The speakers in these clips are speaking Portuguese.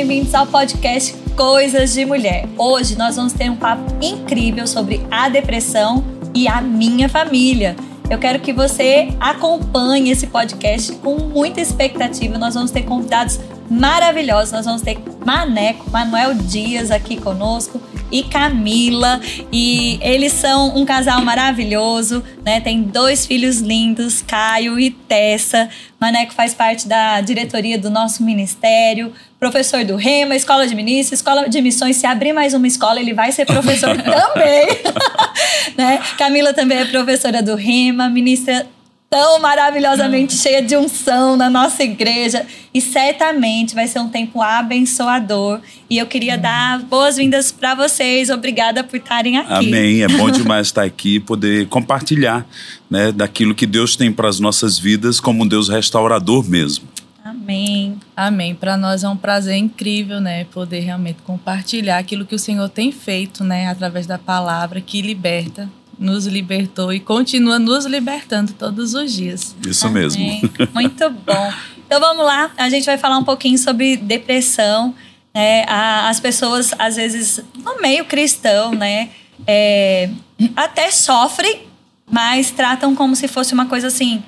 bem-vindos ao podcast Coisas de Mulher. Hoje nós vamos ter um papo incrível sobre a depressão e a minha família. Eu quero que você acompanhe esse podcast com muita expectativa. Nós vamos ter convidados maravilhosos. Nós vamos ter Maneco, Manuel Dias aqui conosco e Camila. E eles são um casal maravilhoso, né? Tem dois filhos lindos, Caio e Tessa. Maneco faz parte da diretoria do nosso ministério, professor do Rema, escola de ministros, escola de missões. Se abrir mais uma escola, ele vai ser professor também. né? Camila também é professora do Rema, ministra tão maravilhosamente cheia de unção na nossa igreja e certamente vai ser um tempo abençoador. E eu queria dar boas-vindas para vocês. Obrigada por estarem aqui. Amém. É bom demais estar aqui e poder compartilhar, né, daquilo que Deus tem para as nossas vidas como um Deus restaurador mesmo. Amém. Amém. Para nós é um prazer incrível, né, poder realmente compartilhar aquilo que o Senhor tem feito, né, através da palavra que liberta nos libertou e continua nos libertando todos os dias. Isso Amém. mesmo. Muito bom. Então vamos lá, a gente vai falar um pouquinho sobre depressão. Né? As pessoas, às vezes, no meio cristão, né, é, até sofrem, mas tratam como se fosse uma coisa assim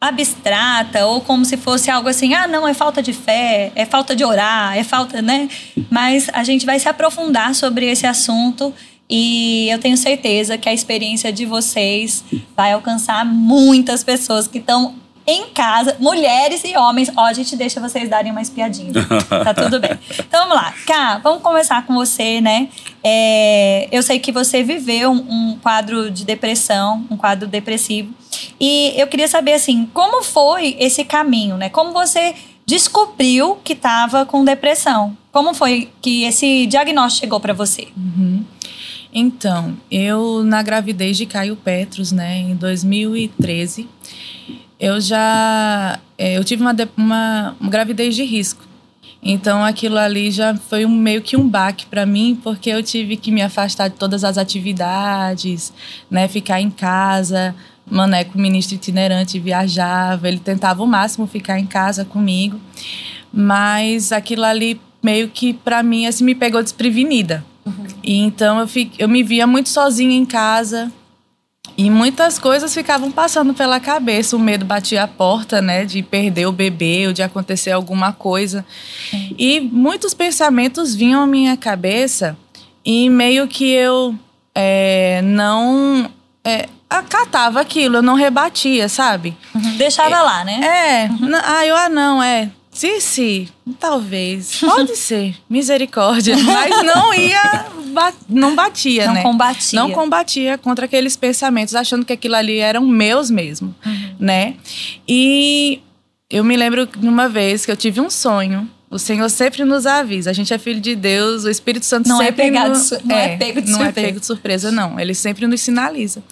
abstrata ou como se fosse algo assim, ah, não, é falta de fé, é falta de orar, é falta, né? Mas a gente vai se aprofundar sobre esse assunto e eu tenho certeza que a experiência de vocês vai alcançar muitas pessoas que estão em casa, mulheres e homens. Ó, a gente deixa vocês darem uma espiadinha. Tá tudo bem. Então vamos lá. Cá, vamos começar com você, né? É, eu sei que você viveu um, um, quadro de depressão, um quadro depressivo. E eu queria saber, assim, como foi esse caminho, né? Como você descobriu que estava com depressão? Como foi que esse diagnóstico chegou para você? Uhum. Então, eu na gravidez de Caio Petros, né, em 2013, eu já é, eu tive uma, uma, uma, gravidez de risco. Então, aquilo ali já foi um, meio que um baque para mim, porque eu tive que me afastar de todas as atividades, né, ficar em casa. Maneco, ministro itinerante, viajava, ele tentava o máximo ficar em casa comigo, mas aquilo ali meio que para mim assim me pegou desprevenida Uhum. E então eu, fico, eu me via muito sozinha em casa. E muitas coisas ficavam passando pela cabeça. O medo batia a porta, né? De perder o bebê ou de acontecer alguma coisa. Uhum. E muitos pensamentos vinham à minha cabeça. E meio que eu é, não é, acatava aquilo, eu não rebatia, sabe? Uhum. Deixava é, lá, né? É. Uhum. Ah, eu, ah, não, é. Se, se, talvez. Pode ser. Misericórdia. Mas não ia. Não batia, não né? Não combatia. Não combatia contra aqueles pensamentos, achando que aquilo ali eram meus mesmo, uhum. né? E eu me lembro numa vez que eu tive um sonho o Senhor sempre nos avisa. A gente é filho de Deus, o Espírito Santo não é sempre... É, no... não é, é pego de não surpresa. é pego de surpresa, não. Ele sempre nos sinaliza.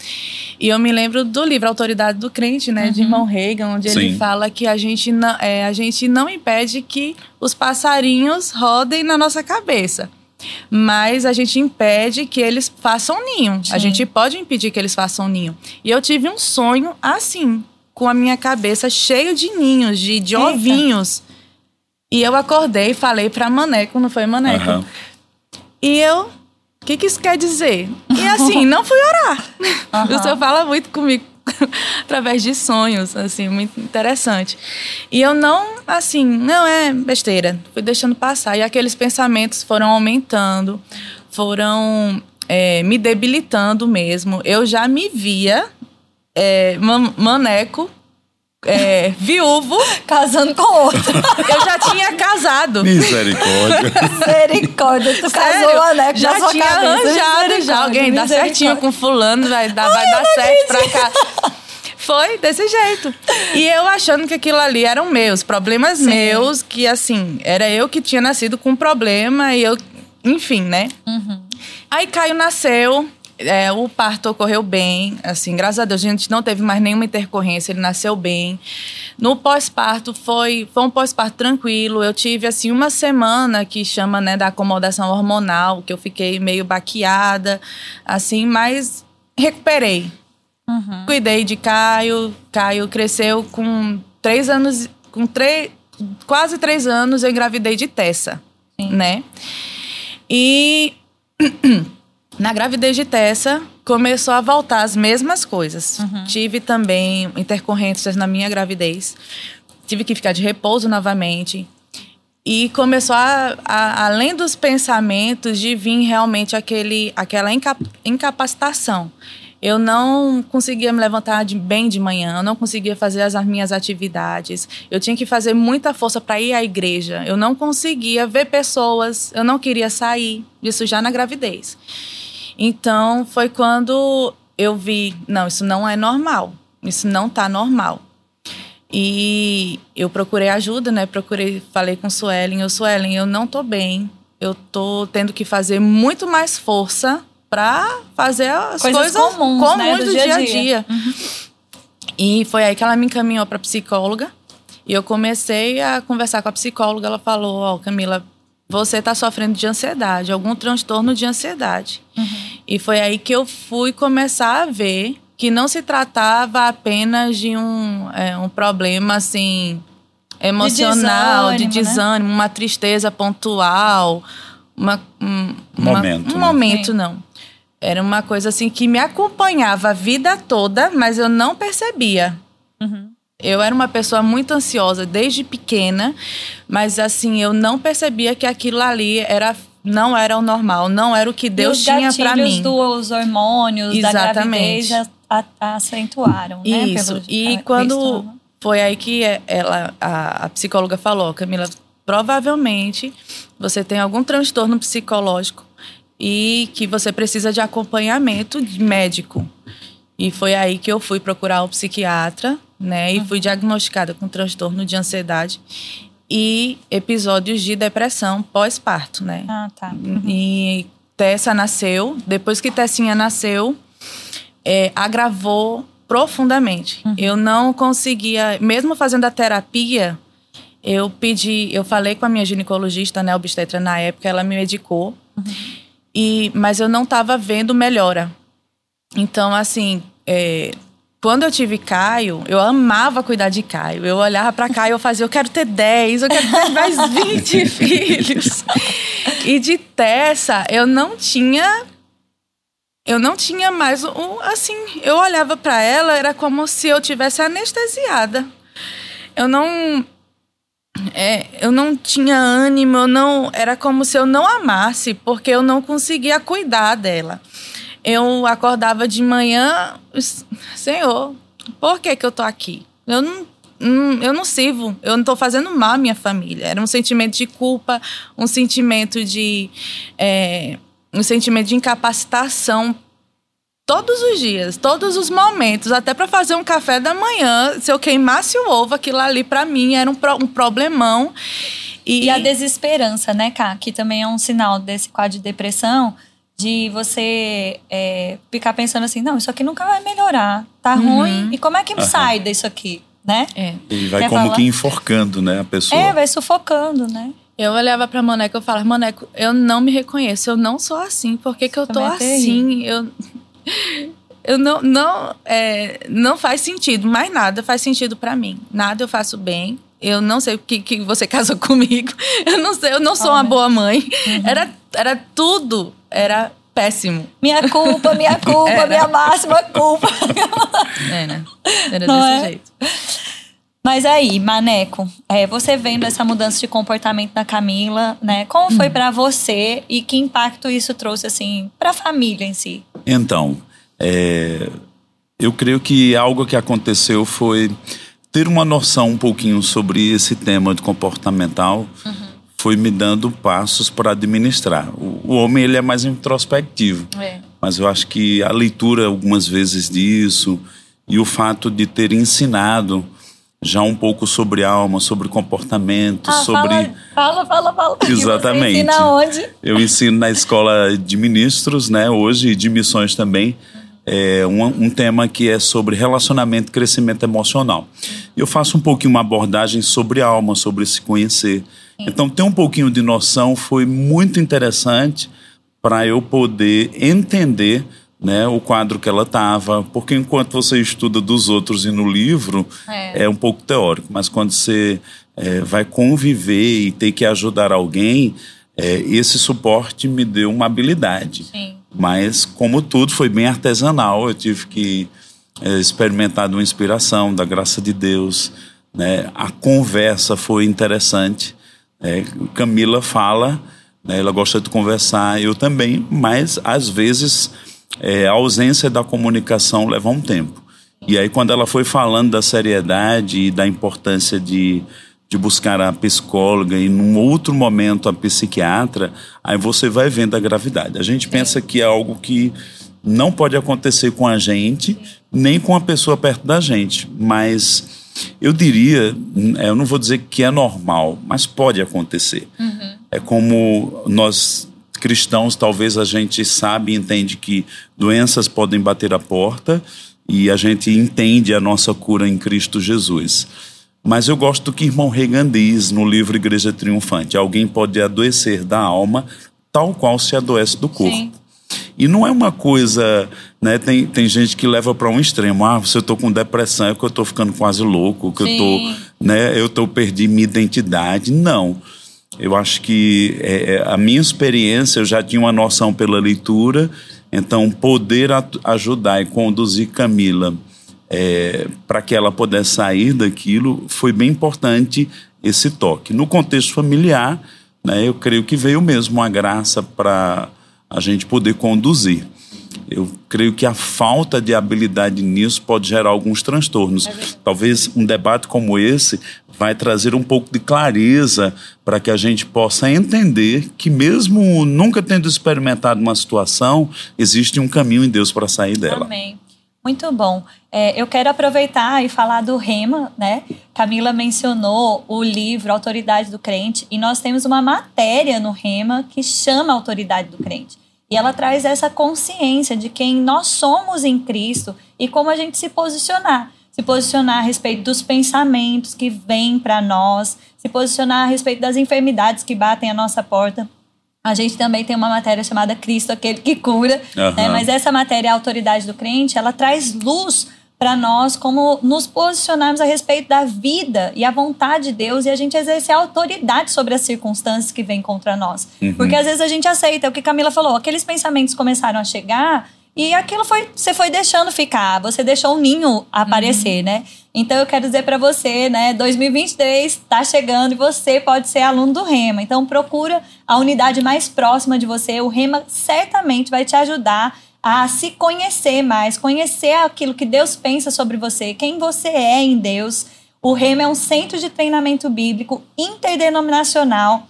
E eu me lembro do livro Autoridade do Crente, né? Uhum. De irmão Reagan, onde Sim. ele fala que a gente, não, é, a gente não impede que os passarinhos rodem na nossa cabeça. Mas a gente impede que eles façam ninho. Sim. A gente pode impedir que eles façam ninho. E eu tive um sonho assim, com a minha cabeça cheia de ninhos, de, de ovinhos e eu acordei e falei pra Maneco, não foi Maneco? Uhum. E eu, o que, que isso quer dizer? E assim, não fui orar. Uhum. O senhor fala muito comigo através de sonhos, assim, muito interessante. E eu não, assim, não é besteira, fui deixando passar. E aqueles pensamentos foram aumentando, foram é, me debilitando mesmo. Eu já me via é, maneco é, viúvo. Casando com outro. Eu já tinha casado. Misericórdia. Misericórdia. Tu Sério? casou, né? Já tinha arranjado já. Alguém dá certinho com fulano, vai, dar, vai dar certo pra cá. Foi desse jeito. E eu achando que aquilo ali eram meus, problemas Sim. meus, que assim, era eu que tinha nascido com um problema e eu. Enfim, né? Uhum. Aí Caio nasceu, é, o parto ocorreu bem, assim, graças a Deus a gente não teve mais nenhuma intercorrência, ele nasceu bem. No pós-parto foi, foi um pós-parto tranquilo. Eu tive assim uma semana que chama, né, da acomodação hormonal, que eu fiquei meio baqueada, assim, mas recuperei. Uhum. Cuidei de Caio, Caio cresceu com três anos, com três, quase três anos eu engravidei de Tessa. Sim. né? E na gravidez de Tessa começou a voltar as mesmas coisas. Uhum. Tive também intercorrências na minha gravidez. Tive que ficar de repouso novamente. E começou a, a, além dos pensamentos, de vir realmente aquele, aquela incapacitação. Eu não conseguia me levantar de, bem de manhã, eu não conseguia fazer as, as minhas atividades. Eu tinha que fazer muita força para ir à igreja. Eu não conseguia ver pessoas, eu não queria sair. Isso já na gravidez. Então foi quando eu vi, não, isso não é normal. Isso não está normal. E eu procurei ajuda, né? Procurei, falei com Suelen, eu Suelen, eu não tô bem. Eu tô tendo que fazer muito mais força para fazer as coisas, coisas comuns, comuns né? do, do, dia a dia. dia. Uhum. E foi aí que ela me encaminhou para psicóloga. E eu comecei a conversar com a psicóloga. Ela falou: Ó, oh, Camila, você está sofrendo de ansiedade, algum transtorno de ansiedade. Uhum. E foi aí que eu fui começar a ver que não se tratava apenas de um, é, um problema assim emocional, de desânimo, de desânimo né? uma tristeza pontual, uma, um, momento, uma, um né? momento não. Era uma coisa assim que me acompanhava a vida toda, mas eu não percebia. Uhum. Eu era uma pessoa muito ansiosa desde pequena, mas assim, eu não percebia que aquilo ali era não era o normal, não era o que Deus tinha para mim. Os dos hormônios Exatamente. da gravidez acentuaram, né? Isso. e quando foi aí que ela, a, a psicóloga falou, Camila, provavelmente você tem algum transtorno psicológico e que você precisa de acompanhamento médico. E foi aí que eu fui procurar o psiquiatra, né? E fui diagnosticada com transtorno de ansiedade e episódios de depressão pós-parto, né? Ah, tá. Uhum. E Tessa nasceu. Depois que Tessinha nasceu, é, agravou profundamente. Uhum. Eu não conseguia, mesmo fazendo a terapia, eu pedi, eu falei com a minha ginecologista, né, obstetra na época, ela me medicou. Uhum. E, mas eu não estava vendo melhora. Então, assim, é, quando eu tive Caio, eu amava cuidar de Caio. Eu olhava para Caio e eu fazia, eu quero ter 10, eu quero ter mais 20 filhos. E de Tessa, eu não tinha eu não tinha mais um assim, eu olhava para ela, era como se eu tivesse anestesiada. Eu não é, eu não tinha ânimo, eu não, era como se eu não amasse, porque eu não conseguia cuidar dela. Eu acordava de manhã, Senhor, por que que eu tô aqui? Eu não, eu não sirvo, eu não estou fazendo mal à minha família. Era um sentimento de culpa, um sentimento de é, um sentimento de incapacitação todos os dias, todos os momentos, até para fazer um café da manhã, se eu queimasse o ovo, aquilo ali para mim era um, pro, um problemão. E... e... a desesperança, né, Ká? Que também é um sinal desse quadro de depressão, de você é, ficar pensando assim, não, isso aqui nunca vai melhorar, tá uhum. ruim, e como é que uhum. sai disso aqui, né? É. E vai Quer como falar? que enforcando, né, a pessoa. É, vai sufocando, né? Eu olhava pra Maneco e falava, Maneco, eu não me reconheço, eu não sou assim, por que, que eu tô é assim? Eu eu não não é, não faz sentido, mais nada faz sentido para mim. Nada eu faço bem. Eu não sei o que, que você casou comigo. Eu não sei, eu não sou uma boa mãe. Uhum. Era era tudo, era péssimo. Minha culpa, minha culpa, minha máxima culpa. É, né? Era não desse é? jeito. Mas aí, Maneco, é, você vendo essa mudança de comportamento da Camila, né? Como foi para você e que impacto isso trouxe assim para a família em si? Então, é, eu creio que algo que aconteceu foi ter uma noção um pouquinho sobre esse tema de comportamental. Uhum. Foi me dando passos para administrar. O, o, homem ele é mais introspectivo, é. mas eu acho que a leitura algumas vezes disso e o fato de ter ensinado já um pouco sobre alma, sobre comportamento, ah, sobre. Fala, fala, fala. Exatamente. Você ensina onde? Eu ensino na escola de ministros, né? Hoje, e de missões também. É um, um tema que é sobre relacionamento e crescimento emocional. Eu faço um pouquinho uma abordagem sobre alma, sobre se conhecer. Então, ter um pouquinho de noção foi muito interessante para eu poder entender né, o quadro que ela estava, porque enquanto você estuda dos outros e no livro é, é um pouco teórico, mas quando você é, vai conviver e ter que ajudar alguém, É, esse suporte me deu uma habilidade. Sim. Mas, como tudo, foi bem artesanal. Eu tive que é, experimentar de uma inspiração, da graça de Deus. Né? A conversa foi interessante. É, Camila fala, né? ela gosta de conversar, eu também, mas às vezes é, a ausência da comunicação leva um tempo. E aí, quando ela foi falando da seriedade e da importância de de buscar a psicóloga e num outro momento a psiquiatra, aí você vai vendo a gravidade. A gente pensa que é algo que não pode acontecer com a gente, nem com a pessoa perto da gente, mas eu diria, é, eu não vou dizer que é normal, mas pode acontecer. Uhum. É como nós cristãos, talvez a gente sabe e entende que doenças podem bater a porta e a gente entende a nossa cura em Cristo Jesus. Mas eu gosto do que irmão Reagan diz no livro Igreja Triunfante: alguém pode adoecer da alma tal qual se adoece do corpo. Sim. E não é uma coisa, né? Tem, tem gente que leva para um extremo. Ah, se eu estou com depressão é que eu estou ficando quase louco, que Sim. eu tô, né? Eu tô perdi minha identidade. Não. Eu acho que é, é, a minha experiência, eu já tinha uma noção pela leitura, então poder ajudar e conduzir Camila é, para que ela pudesse sair daquilo, foi bem importante esse toque. No contexto familiar, né, eu creio que veio mesmo uma graça para a gente poder conduzir. Eu creio que a falta de habilidade nisso pode gerar alguns transtornos. É Talvez um debate como esse vai trazer um pouco de clareza para que a gente possa entender que mesmo nunca tendo experimentado uma situação, existe um caminho em Deus para sair dela. Amém. Muito bom. É, eu quero aproveitar e falar do Rema, né? Camila mencionou o livro Autoridade do Crente e nós temos uma matéria no Rema que chama Autoridade do Crente. E ela traz essa consciência de quem nós somos em Cristo e como a gente se posicionar. Se posicionar a respeito dos pensamentos que vêm para nós, se posicionar a respeito das enfermidades que batem à nossa porta. A gente também tem uma matéria chamada Cristo, aquele que cura, uhum. né? mas essa matéria, a autoridade do crente, ela traz luz para nós como nos posicionarmos a respeito da vida e a vontade de Deus e a gente exercer a autoridade sobre as circunstâncias que vêm contra nós. Uhum. Porque às vezes a gente aceita o que Camila falou, aqueles pensamentos começaram a chegar e aquilo foi, você foi deixando ficar, você deixou o um ninho aparecer, uhum. né? Então eu quero dizer para você, né, 2023 está chegando e você pode ser aluno do Rema. Então procura a unidade mais próxima de você. O Rema certamente vai te ajudar a se conhecer mais, conhecer aquilo que Deus pensa sobre você, quem você é em Deus. O Rema é um centro de treinamento bíblico interdenominacional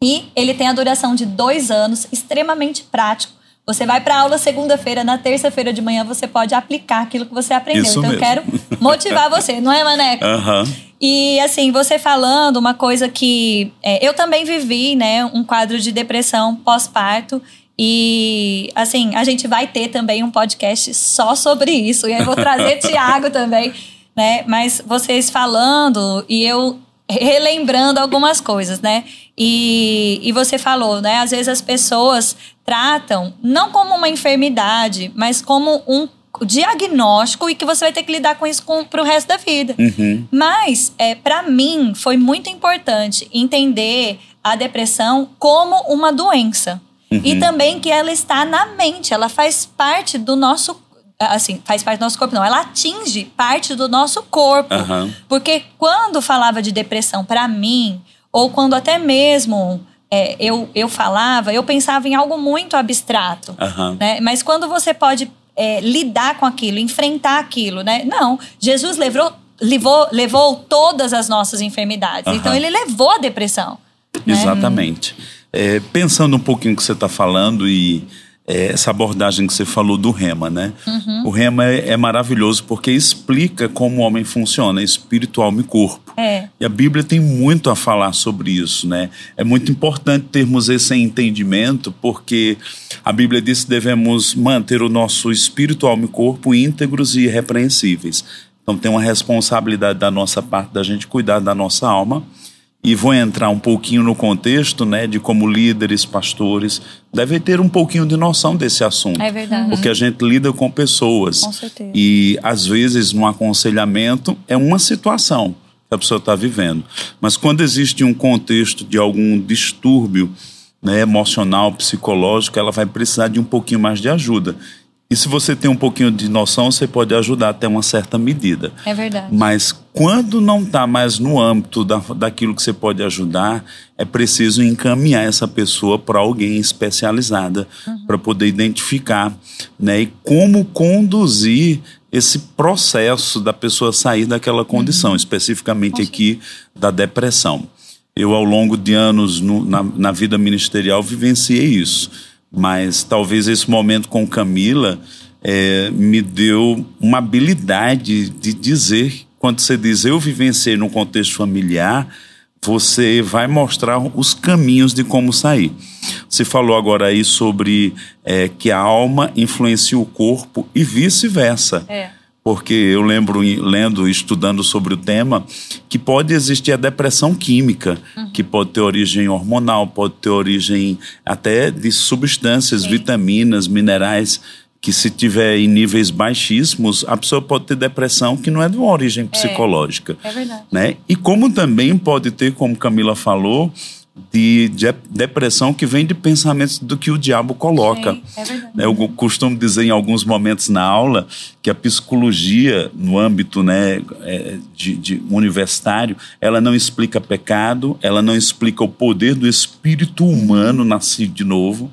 e ele tem a duração de dois anos, extremamente prático você vai para aula segunda-feira, na terça-feira de manhã você pode aplicar aquilo que você aprendeu. Isso então mesmo. eu quero motivar você, não é, Maneco? Uhum. E assim, você falando uma coisa que é, eu também vivi, né, um quadro de depressão pós-parto. E assim, a gente vai ter também um podcast só sobre isso. E aí eu vou trazer Tiago também, né? Mas vocês falando e eu relembrando algumas coisas, né? E, e você falou, né? Às vezes as pessoas tratam não como uma enfermidade, mas como um diagnóstico e que você vai ter que lidar com isso para o resto da vida. Uhum. Mas, é, para mim, foi muito importante entender a depressão como uma doença. Uhum. E também que ela está na mente, ela faz parte do nosso assim, faz parte do nosso corpo, não. Ela atinge parte do nosso corpo. Uhum. Porque quando falava de depressão para mim, ou quando até mesmo é, eu, eu falava, eu pensava em algo muito abstrato. Uhum. Né? Mas quando você pode é, lidar com aquilo, enfrentar aquilo, né? Não, Jesus levou, levou, levou todas as nossas enfermidades. Uhum. Então ele levou a depressão. Né? Exatamente. Né? É, pensando um pouquinho que você está falando e é, essa abordagem que você falou do rema, né? Uhum. O rema é, é, maravilhoso porque explica como o homem funciona, espiritual e corpo. É. E a Bíblia tem muito a falar sobre isso, né? É muito importante termos esse entendimento porque a Bíblia diz que devemos manter o nosso espírito, alma e corpo íntegros e irrepreensíveis. Então tem uma responsabilidade da nossa parte da gente cuidar da nossa alma e vou entrar um pouquinho no contexto, né, de como líderes, pastores, devem ter um pouquinho de noção desse assunto. É verdade. Porque a gente lida com pessoas. Com certeza. E, às vezes, no aconselhamento, é uma situação que a pessoa está vivendo. Mas quando existe um contexto de algum distúrbio né, emocional, psicológico, ela vai precisar de um pouquinho mais de ajuda. E se você tem um pouquinho de noção, você pode ajudar até uma certa medida. É verdade. Mas quando não está mais no âmbito da, daquilo que você pode ajudar, é preciso encaminhar essa pessoa para alguém especializada uhum. para poder identificar né, e como conduzir esse processo da pessoa sair daquela condição, uhum. especificamente aqui da depressão. Eu, ao longo de anos no, na, na vida ministerial, vivenciei isso mas talvez esse momento com Camila é, me deu uma habilidade de dizer, quando você diz eu vivenciei no contexto familiar, você vai mostrar os caminhos de como sair. Você falou agora aí sobre é, que a alma influencia o corpo e vice-versa. É porque eu lembro lendo, estudando sobre o tema, que pode existir a depressão química, uhum. que pode ter origem hormonal, pode ter origem até de substâncias, Sim. vitaminas, minerais, que se tiver em níveis baixíssimos, a pessoa pode ter depressão que não é de uma origem é. psicológica. É, é verdade. Né? E como também pode ter, como Camila falou, de, de, depressão que vem de pensamentos do que o diabo coloca. Sim, é verdade. Eu costumo dizer em alguns momentos na aula que a psicologia, no âmbito né, é, de, de universitário, ela não explica pecado, ela não explica o poder do espírito humano nascido de novo,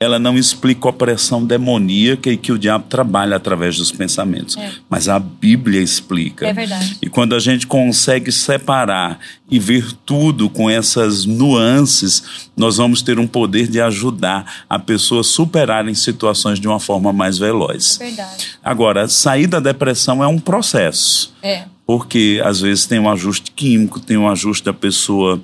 ela não explica a opressão demoníaca e que o diabo trabalha através dos pensamentos. É. Mas a Bíblia explica. É verdade. E quando a gente consegue separar e ver tudo com essas nuances, nós vamos ter um poder de ajudar a pessoa a superar em situações de uma forma mais veloz. É verdade. Agora, sair da depressão é um processo. É porque às vezes tem um ajuste químico, tem um ajuste da pessoa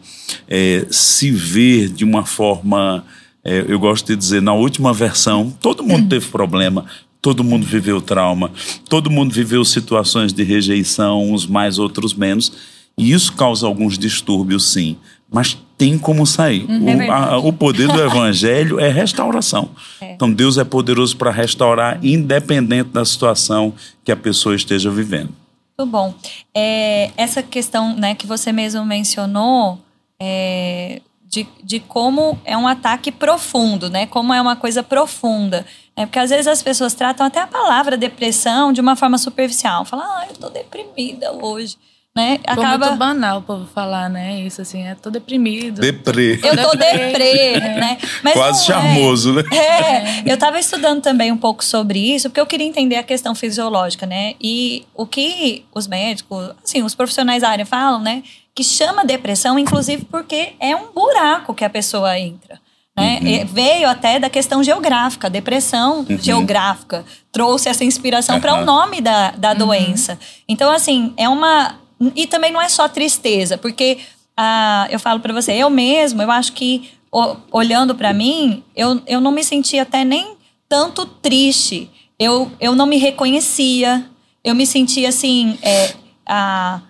é, se ver de uma forma é, eu gosto de dizer, na última versão, todo mundo teve problema, todo mundo viveu trauma, todo mundo viveu situações de rejeição, uns mais, outros menos, e isso causa alguns distúrbios, sim. Mas tem como sair. Hum, é o, a, o, poder do evangelho é restauração. É. Então Deus é poderoso para restaurar, independente da situação que a pessoa esteja vivendo. Muito bom. É, essa questão né, que você mesmo mencionou, é, de, de como é um ataque profundo, né? Como é uma coisa profunda. É porque às vezes as pessoas tratam até a palavra depressão de uma forma superficial. Falam, ah, eu tô deprimida hoje. Né? Acaba... muito banal o povo falar, né? Isso assim, é tô deprimido. Deprê. Eu tô deprê, né? Mas Quase é. charmoso, é. né? É, eu tava estudando também um pouco sobre isso, porque eu queria entender a questão fisiológica, né? E o que os médicos, assim, os profissionais da área falam, né? Que chama depressão, inclusive porque é um buraco que a pessoa entra. Né? Uhum. Veio até da questão geográfica, depressão uhum. geográfica, trouxe essa inspiração uhum. para o nome da, da uhum. doença. Então, assim, é uma. E também não é só tristeza, porque ah, eu falo para você, eu mesmo, eu acho que olhando para mim, eu, eu não me sentia até nem tanto triste. Eu, eu não me reconhecia, eu me sentia assim. É, a,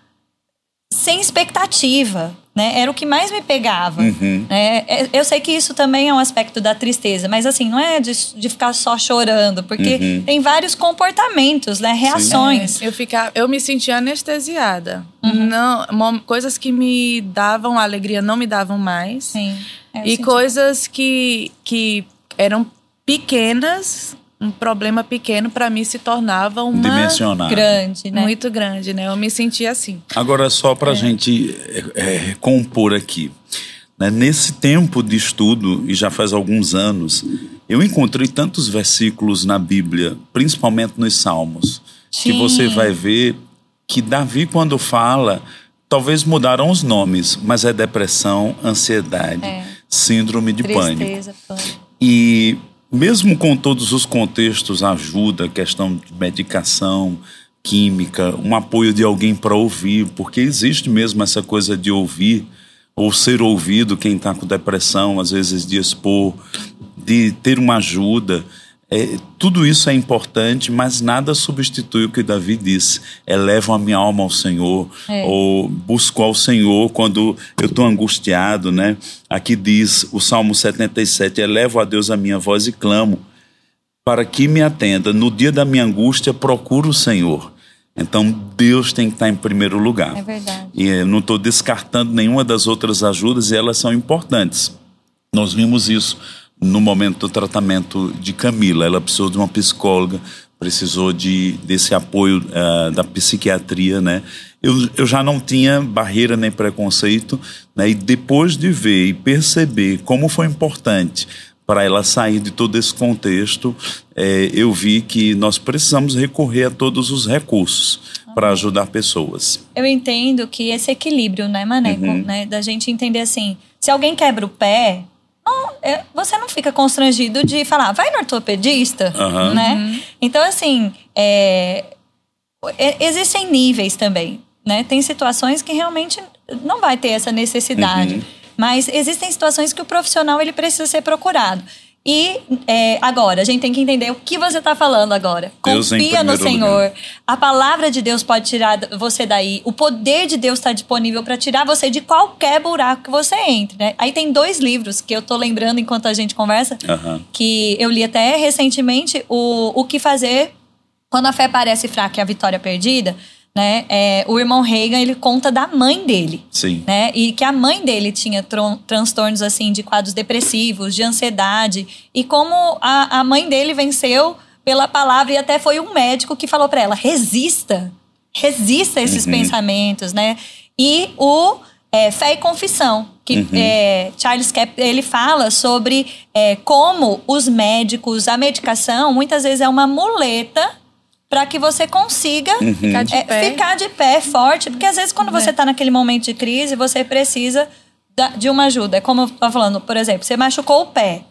sem expectativa. Né? Era o que mais me pegava. Uhum. Né? Eu sei que isso também é um aspecto da tristeza, mas assim, não é de, de ficar só chorando, porque uhum. tem vários comportamentos, né? reações. É, eu, ficar, eu me sentia anestesiada. Uhum. Não, coisas que me davam alegria não me davam mais. Sim, é, e coisas que, que eram pequenas um problema pequeno para mim se tornava uma grande, né? Muito grande, né? Eu me sentia assim. Agora só para a é. gente é, é, compor aqui, né? nesse tempo de estudo e já faz alguns anos, eu encontrei tantos versículos na Bíblia, principalmente nos Salmos, Sim. que você vai ver que Davi quando fala talvez mudaram os nomes, mas é depressão, ansiedade, é. síndrome de Tristeza, pânico. pânico. E mesmo com todos os contextos, ajuda, questão de medicação, química, um apoio de alguém para ouvir, porque existe mesmo essa coisa de ouvir ou ser ouvido, quem está com depressão, às vezes de expor, de ter uma ajuda. É, tudo isso é importante, mas nada substitui o que Davi disse: elevo a minha alma ao Senhor, é. ou busco ao Senhor quando eu estou angustiado. Né? Aqui diz o Salmo 77: elevo a Deus a minha voz e clamo, para que me atenda. No dia da minha angústia, procuro o Senhor. Então, Deus tem que estar em primeiro lugar. É verdade. E eu não estou descartando nenhuma das outras ajudas, e elas são importantes. Nós vimos isso no momento do tratamento de Camila. Ela precisou de uma psicóloga, precisou de, desse apoio uh, da psiquiatria, né? Eu, eu já não tinha barreira nem preconceito, né? E depois de ver e perceber como foi importante para ela sair de todo esse contexto, é, eu vi que nós precisamos recorrer a todos os recursos para ajudar pessoas. Eu entendo que esse equilíbrio, né, Maneco, uhum. né, da gente entender assim, se alguém quebra o pé, não, é, você não fica constrangido de falar, vai no ortopedista, uhum. né? Uhum. Então, assim, é, é, existem níveis também, né? Tem situações que realmente não vai ter essa necessidade. Uhum. Mas existem situações que o profissional ele precisa ser procurado. E é, agora, a gente tem que entender o que você está falando agora. Deus Confia no Senhor. Lugar. A palavra de Deus pode tirar você daí. O poder de Deus está disponível para tirar você de qualquer buraco que você entre. Né? Aí tem dois livros que eu estou lembrando enquanto a gente conversa, uhum. que eu li até recentemente, o, o que fazer quando a fé parece fraca e a vitória perdida né? É, o irmão Reagan, ele conta da mãe dele. Sim. Né? E que a mãe dele tinha transtornos, assim, de quadros depressivos, de ansiedade. E como a, a mãe dele venceu pela palavra e até foi um médico que falou para ela, resista. Resista a esses uhum. pensamentos, né? E o é, Fé e Confissão, que uhum. é, Charles Cap ele fala sobre é, como os médicos, a medicação, muitas vezes é uma muleta para que você consiga uhum. ficar, de é, ficar, de pé forte. Porque às vezes, quando você está naquele momento de crise, você precisa de uma ajuda. É como eu estava falando, por exemplo, você machucou o pé.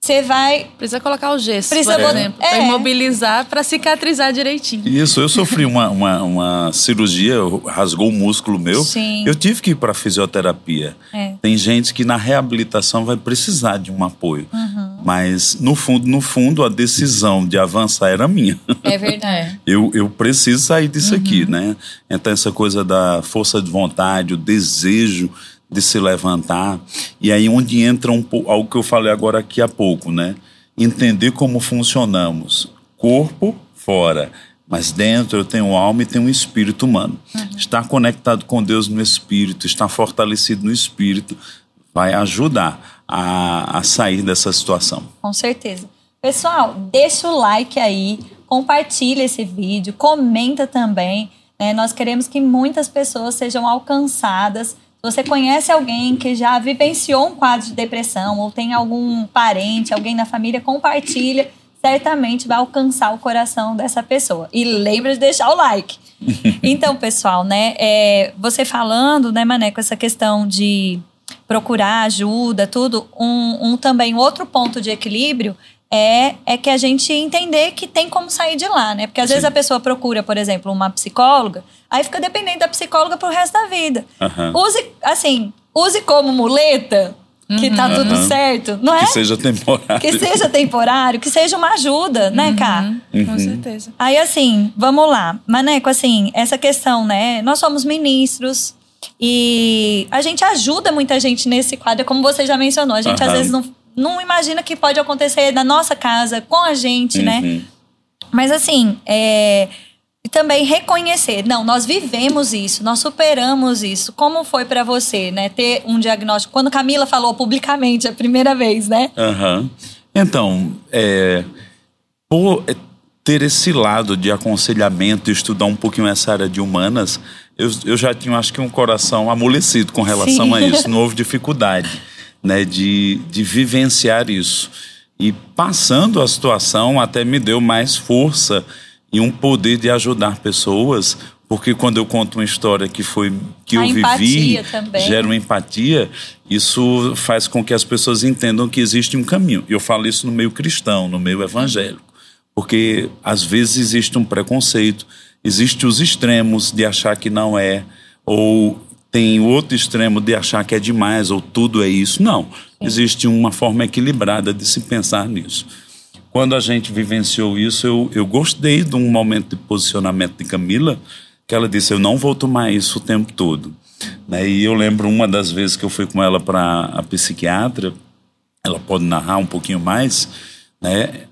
Você vai. Precisa colocar o gesso, Precisa por exemplo. É. Pra imobilizar, para cicatrizar direitinho. Isso, eu sofri uma, uma, uma, cirurgia, rasgou o músculo meu. Sim. Eu tive que ir para fisioterapia. É. Tem gente que na reabilitação vai precisar de um apoio. Uhum. Mas, no fundo, no fundo, a decisão de avançar era minha. É verdade. eu, eu preciso sair disso uhum. aqui, né? Então, essa coisa da força de vontade, o desejo de se levantar. E aí onde entra um pouco, algo que eu falei agora aqui há pouco, né? Entender como funcionamos. Corpo fora, mas dentro eu tenho alma e tenho um espírito humano. Uhum. Estar conectado com Deus no espírito, estar fortalecido no espírito, vai ajudar a, a sair dessa situação. Com certeza. Pessoal, deixa o like aí, compartilha esse vídeo, comenta também. Né? Nós queremos que muitas pessoas sejam alcançadas se você conhece alguém que já vivenciou um quadro de depressão ou tem algum parente, alguém na família, compartilha, certamente vai alcançar o coração dessa pessoa. E lembra de deixar o like. então, pessoal, né, é, você falando, né, Mané, com essa questão de procurar ajuda, tudo, um, um também outro ponto de equilíbrio é, é que a gente entender que tem como sair de lá, né? Porque às Sim. vezes a pessoa procura, por exemplo, uma psicóloga, aí fica dependente da psicóloga pro resto da vida. Uhum. Use, assim, use como muleta, que tá uhum. tudo certo, não é? Que seja temporário. Que seja temporário, que seja uma ajuda, né, Cá? Uhum. Com certeza. Aí, assim, vamos lá. Maneco, assim, essa questão, né? Nós somos ministros e a gente ajuda muita gente nesse quadro, como você já mencionou. A gente, às vezes, não não imagina que pode acontecer na nossa casa, com a gente, né? uhum. né? Mas assim, é, também reconhecer, não, nós vivemos isso, nós superamos isso. Como foi para você, né, ter um diagnóstico? Quando Camila falou publicamente a primeira vez, né? Uhum. Então, é, por ter esse lado de aconselhamento e estudar um pouquinho essa área de humanas, eu, eu já tinha, acho que, um coração amolecido com relação Sim. a isso, não houve dificuldade né, de, de vivenciar isso. E passando a situação até me deu mais força e um poder de ajudar pessoas, porque quando eu conto uma história que foi que a eu vivi, também. gera uma empatia, isso faz com que as pessoas entendam que existe um caminho. Eu falo isso no meio cristão, no meio evangélico, porque às vezes existe um preconceito, existe os extremos de achar que não é ou tem o outro extremo de achar que é demais ou tudo é isso. Não. Existe uma forma equilibrada de se pensar nisso. Quando a gente vivenciou isso, eu, eu gostei de um momento de posicionamento de Camila, que ela disse: Eu não vou tomar isso o tempo todo. Né? E eu lembro uma das vezes que eu fui com ela para a psiquiatra, ela pode narrar um pouquinho mais, né?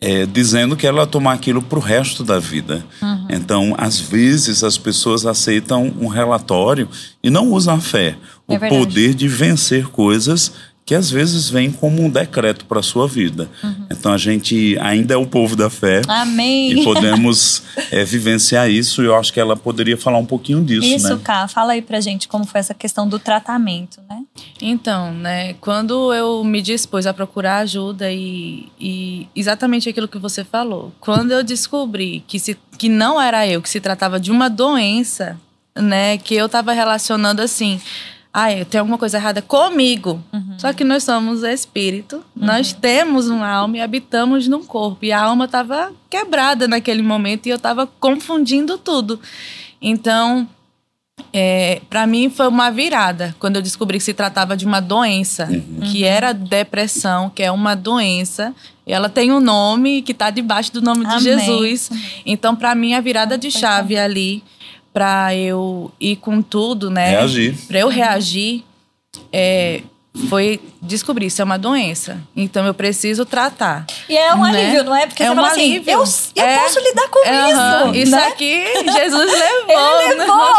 É, dizendo que ela tomar aquilo para o resto da vida. Uhum. Então, às vezes, as pessoas aceitam um relatório e não usam a fé, é o verdade. poder de vencer coisas que às vezes vem como um decreto para a sua vida. Uhum. Então a gente ainda é o povo da fé. Amém. E podemos é, vivenciar isso. E eu acho que ela poderia falar um pouquinho disso, isso, né? Cá, fala aí pra gente como foi essa questão do tratamento, né? Então, né, quando eu me dispus a procurar ajuda e, e exatamente aquilo que você falou, quando eu descobri que, se, que não era eu, que se tratava de uma doença, né, que eu estava relacionando assim ah, tem alguma coisa errada comigo. Uhum. Só que nós somos espírito, uhum. nós temos uma alma e habitamos num corpo. E a alma estava quebrada naquele momento e eu estava confundindo tudo. Então, é, para mim foi uma virada quando eu descobri que se tratava de uma doença, uhum. que era depressão, que é uma doença. E ela tem um nome que está debaixo do nome Amém. de Jesus. Então, para mim, a virada de chave ali para eu ir com tudo, né? Reagir. Para eu reagir, é, foi descobrir se é uma doença. Então eu preciso tratar. E é um né? alívio, não é? Porque é você um fala assim, alívio. eu, eu é, posso lidar com isso. Isso né? aqui Jesus levou. Ele levou.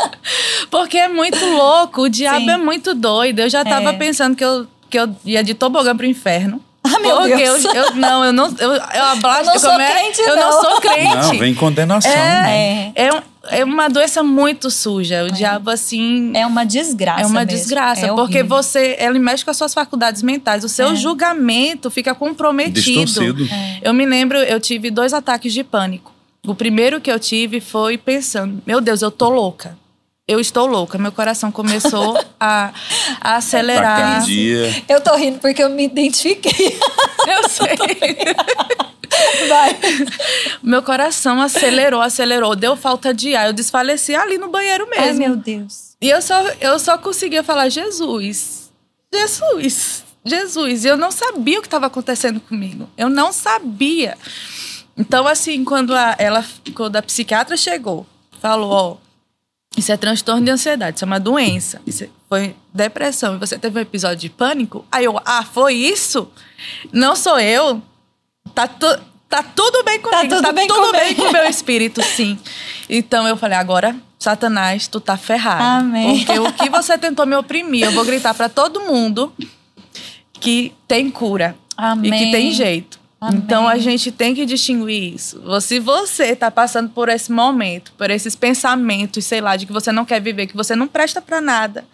Porque é muito louco, o diabo Sim. é muito doido. Eu já estava é. pensando que eu, que eu ia de tobogã pro inferno. Ah, meu Porque Deus. Eu, eu, não, eu não. Eu, eu, eu, eu não sou crente, eu não. não sou crente. Não, vem condenação. É, é, é, é uma doença muito suja. O é. diabo, assim. É uma desgraça. É uma mesmo. desgraça. É porque você. Ele mexe com as suas faculdades mentais. O seu é. julgamento fica comprometido. Distorcido. É. Eu me lembro, eu tive dois ataques de pânico. O primeiro que eu tive foi pensando: meu Deus, eu tô louca eu estou louca. Meu coração começou a, a acelerar. Tacardia. Eu tô rindo porque eu me identifiquei. Eu sei. Vai. Meu coração acelerou, acelerou. Deu falta de ar. Eu desfaleci ali no banheiro mesmo. Ai, meu Deus. E eu só, eu só conseguia falar: Jesus, Jesus, Jesus. E eu não sabia o que estava acontecendo comigo. Eu não sabia. Então, assim, quando a, ela, quando a psiquiatra chegou, falou: Ó isso é transtorno de ansiedade, isso é uma doença. Isso foi depressão. E você teve um episódio de pânico? Aí eu, ah, foi isso? Não sou eu? Tá, tu, tá tudo bem comigo, tá tudo, tá bem, tudo bem com o meu espírito, sim. Então eu falei, agora, Satanás, tu tá ferrado. Amém. Porque o que você tentou me oprimir, eu vou gritar para todo mundo que tem cura. Amém. E que tem jeito. Amém. Então a gente tem que distinguir isso. Se você está passando por esse momento, por esses pensamentos, sei lá, de que você não quer viver, que você não presta para nada,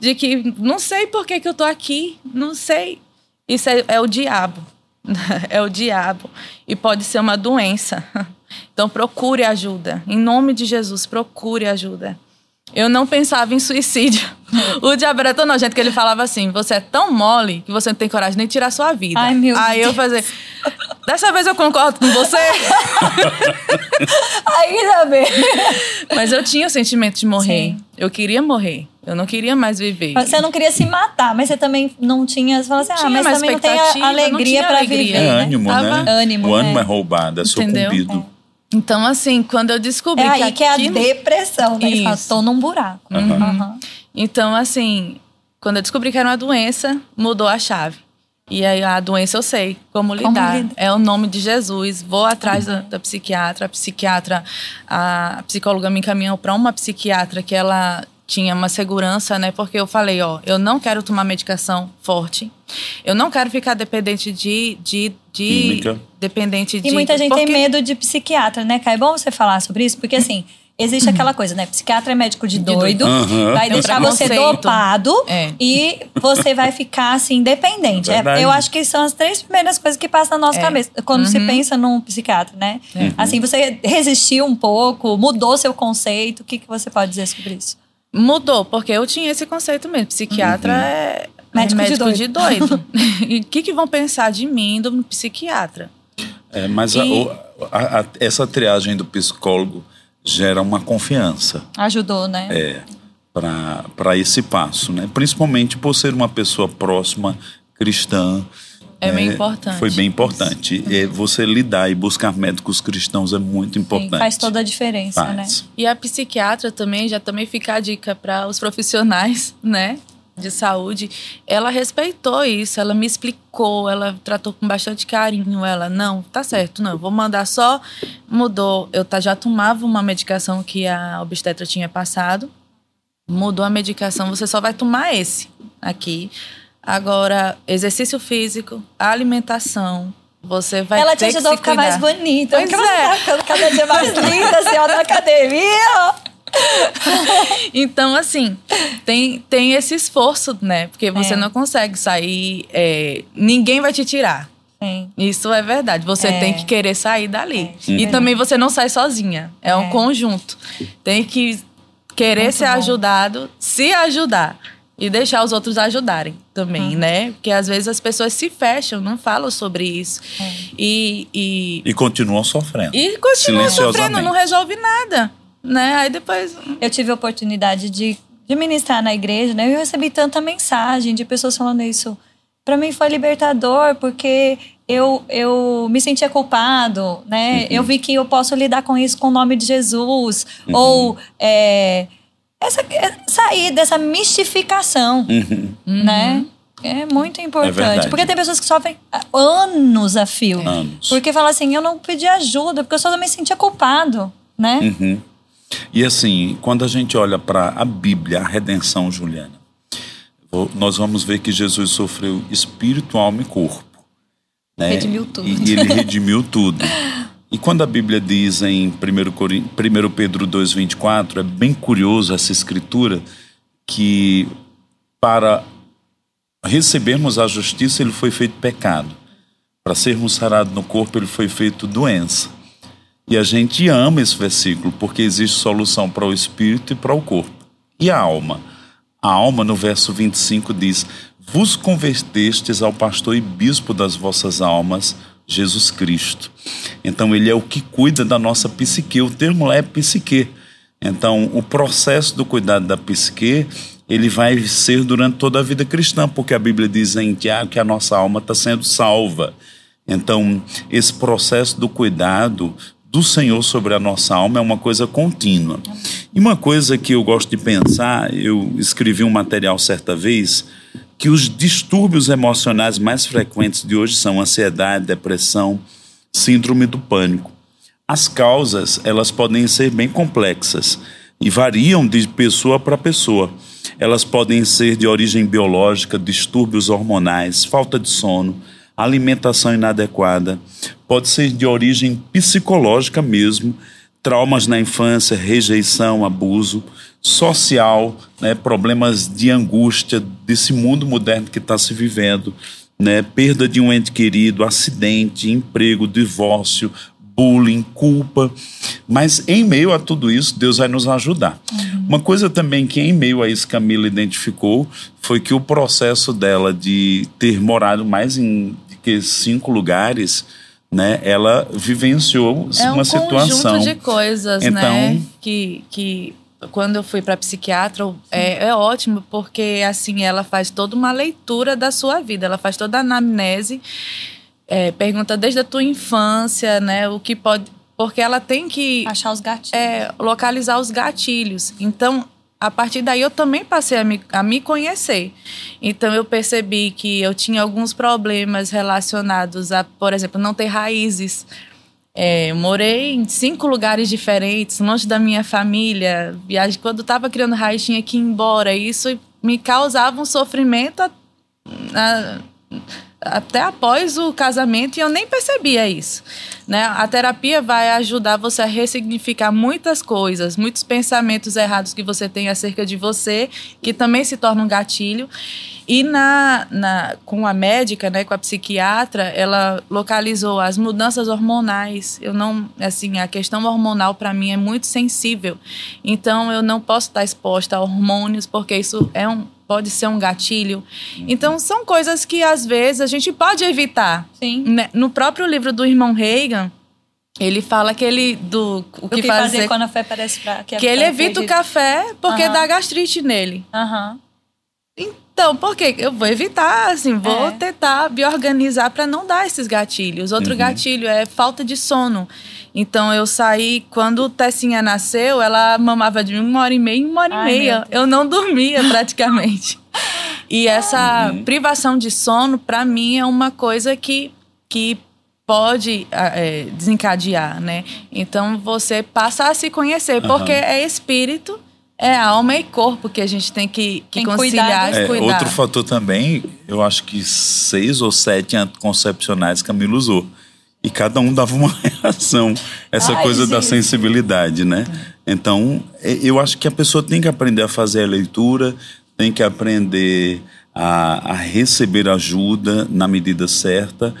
de que não sei por que, que eu tô aqui, não sei. Isso é, é o diabo. é o diabo. E pode ser uma doença. Então procure ajuda. Em nome de Jesus, procure ajuda. Eu não pensava em suicídio. O diabo era tão nojento que ele falava assim: você é tão mole que você não tem coragem nem de tirar sua vida. Ai, meu Aí Deus. eu fazia. Dessa vez eu concordo com você. Ainda bem. Mas eu tinha o sentimento de morrer. Sim. Eu queria morrer. Eu não queria mais viver. Você não queria se matar, mas você também não tinha. Você falou assim, ah, mas também não tem alegria para viver. É né? ânimo, né? Ânimo, o ânimo é, é roubado, é sucumbido. Então, assim, quando eu descobri é que. aí que é a depressão, né? Falam, tô num buraco. Uhum. Uhum. Então, assim, quando eu descobri que era uma doença, mudou a chave. E aí a doença eu sei como lidar. Como é o nome de Jesus. Vou atrás uhum. da, da, psiquiatra. A psiquiatra, a, a psicóloga me encaminhou para uma psiquiatra que ela tinha uma segurança, né? Porque eu falei, ó, eu não quero tomar medicação forte. Eu não quero ficar dependente de, de, de Química. dependente de. E muita gente porque... tem medo de psiquiatra, né, Kai? É bom você falar sobre isso, porque assim. Existe aquela coisa, né? Psiquiatra é médico de doido, uhum. vai deixar você dopado é. e você vai ficar assim, dependente. É, eu acho que são as três primeiras coisas que passam na nossa é. cabeça quando uhum. se pensa num psiquiatra, né? Uhum. Assim, você resistiu um pouco, mudou seu conceito. O que, que você pode dizer sobre isso? Mudou, porque eu tinha esse conceito mesmo. Psiquiatra uhum. é médico, médico de doido. De doido. e o que, que vão pensar de mim, do psiquiatra? É, mas e... a, a, a, essa triagem do psicólogo gera uma confiança. Ajudou, né? É, para esse passo, né? Principalmente por ser uma pessoa próxima, cristã, é bem é, importante. Foi bem importante. É, você lidar e buscar médicos cristãos é muito importante. Sim, faz toda a diferença, faz. né? E a psiquiatra também, já também fica a dica para os profissionais, né? de saúde, ela respeitou isso, ela me explicou, ela tratou com bastante carinho, ela, não, tá certo, não, vou mandar só, mudou, eu já tomava uma medicação que a obstetra tinha passado, mudou a medicação, você só vai tomar esse aqui, Agora, exercício físico, alimentação, você vai Ela ter te ajudou a ficar mais bonita. Pois porque é. Você tá cada dia mais linda, assim, ó, na academia. Então, assim, tem, tem esse esforço, né? Porque você É. não consegue sair. é, ninguém vai te tirar. Sim. Isso é verdade. Você É. tem que querer sair dali. É, e também você não sai sozinha. É, um É. conjunto. Tem que querer Muito ser bom. ajudado, se ajudar. E deixar os outros ajudarem também, Uhum. né? Porque às vezes as pessoas se fecham, não falam sobre isso. É. E, e, E continuam sofrendo. e continuam sofrendo, não resolve nada. Né? Aí depois. Eu tive a oportunidade de, de ministrar na igreja, né? Eu recebi tanta mensagem de pessoas falando isso. Pra mim foi libertador, porque eu, eu me sentia culpado, né? Eu vi que eu posso lidar com isso com o nome de Jesus. Ou é, essa, é, sair dessa mistificação, Uhum. né? É muito importante. verdade. porque tem pessoas que sofrem anos a fio. Anos. Porque fala assim, eu não pedi ajuda, porque eu só me sentia culpado, né? Uhum. E assim, quando a gente olha para a Bíblia, a redenção, Juliana, nós vamos ver que Jesus sofreu espírito, alma e corpo. Né? Redimiu tudo. E ele redimiu tudo. E quando a Bíblia diz em 1, Corin- 1 Pedro 2,24, é bem curioso essa escritura, que para recebermos a justiça ele foi feito pecado. Para sermos sarados no corpo ele foi feito doença. E a gente ama esse versículo porque existe solução para o espírito e para o corpo. E a alma? A alma, no verso 25, diz: Vos convertestes ao pastor e bispo das vossas almas, Jesus Cristo. Então, ele é o que cuida da nossa psique. O termo lá é psique. Então, o processo do cuidado da psique, ele vai ser durante toda a vida cristã, porque a Bíblia diz em Tiago que a nossa alma está sendo salva. Então, esse processo do cuidado do Senhor sobre a nossa alma é uma coisa contínua. E uma coisa que eu gosto de pensar, eu escrevi um material certa vez, que os distúrbios emocionais mais frequentes de hoje são ansiedade, depressão, síndrome do pânico. As causas, elas podem ser bem complexas e variam de pessoa para pessoa. Elas podem ser de origem biológica, distúrbios hormonais, falta de sono, alimentação inadequada, pode ser de origem psicológica mesmo, traumas na infância, rejeição, abuso, social, né, problemas de angústia desse mundo moderno que está se vivendo, né, perda de um ente querido, acidente, emprego, divórcio, bullying, culpa. Mas em meio a tudo isso, Deus vai nos ajudar. Uma coisa também que em meio a isso Camila identificou foi que o processo dela de ter morado mais em que cinco lugares, né, ela vivenciou É um uma situação. conjunto de coisas, Então- né? Que, que quando eu fui para psiquiatra é, é ótimo porque assim ela faz toda uma leitura da sua vida, ela faz toda a anamnese, é, pergunta desde a tua infância, né? O que pode, porque ela tem que Achar os gatilhos. é, localizar os gatilhos. Então, a partir daí eu também passei a me, a me conhecer. Então, eu percebi que eu tinha alguns problemas relacionados a, por exemplo, não ter raízes. É, eu morei em cinco lugares diferentes, longe da minha família. Viagem, quando estava criando raiz, tinha que ir embora. E isso me causava um sofrimento a- a- até após o casamento e eu nem percebia isso. Né? A terapia vai ajudar você a ressignificar muitas coisas, muitos pensamentos errados que você tem acerca de você, que também se tornam um gatilho. E na, na, com a médica, né, com a psiquiatra, ela localizou as mudanças hormonais. Eu não, assim, a questão hormonal para mim é muito sensível. Então eu não posso estar exposta a hormônios porque isso é um pode ser um gatilho. Então são coisas que às vezes a gente pode evitar. Sim. Né? No próprio livro do irmão Reagan, ele fala que ele do o O que, que fazer, fazer quando a fé parece fraca. que ele evita o café porque Aham. dá gastrite nele. Aham. Então, por quê? Eu vou evitar, assim, vou É. tentar me organizar para não dar esses gatilhos. Outro gatilho é falta de sono. Então, eu saí, quando Tessinha nasceu, ela mamava de uma hora e meia uma hora Ai, e meia. Eu não dormia praticamente. e essa privação de sono, para mim, é uma coisa que, que pode ah, é, desencadear, né? Então, você passa a se conhecer, porque é espírito É, alma e corpo que a gente tem que, que Tem conciliar cuidar e É, cuidar. outro fator também, eu acho que seis ou sete anticoncepcionais Camila usou. E cada um dava uma reação. Essa Ai, coisa da sensibilidade, né? Então, é, eu acho que a pessoa tem que aprender a fazer a leitura, tem que aprender a, a receber ajuda na medida certa,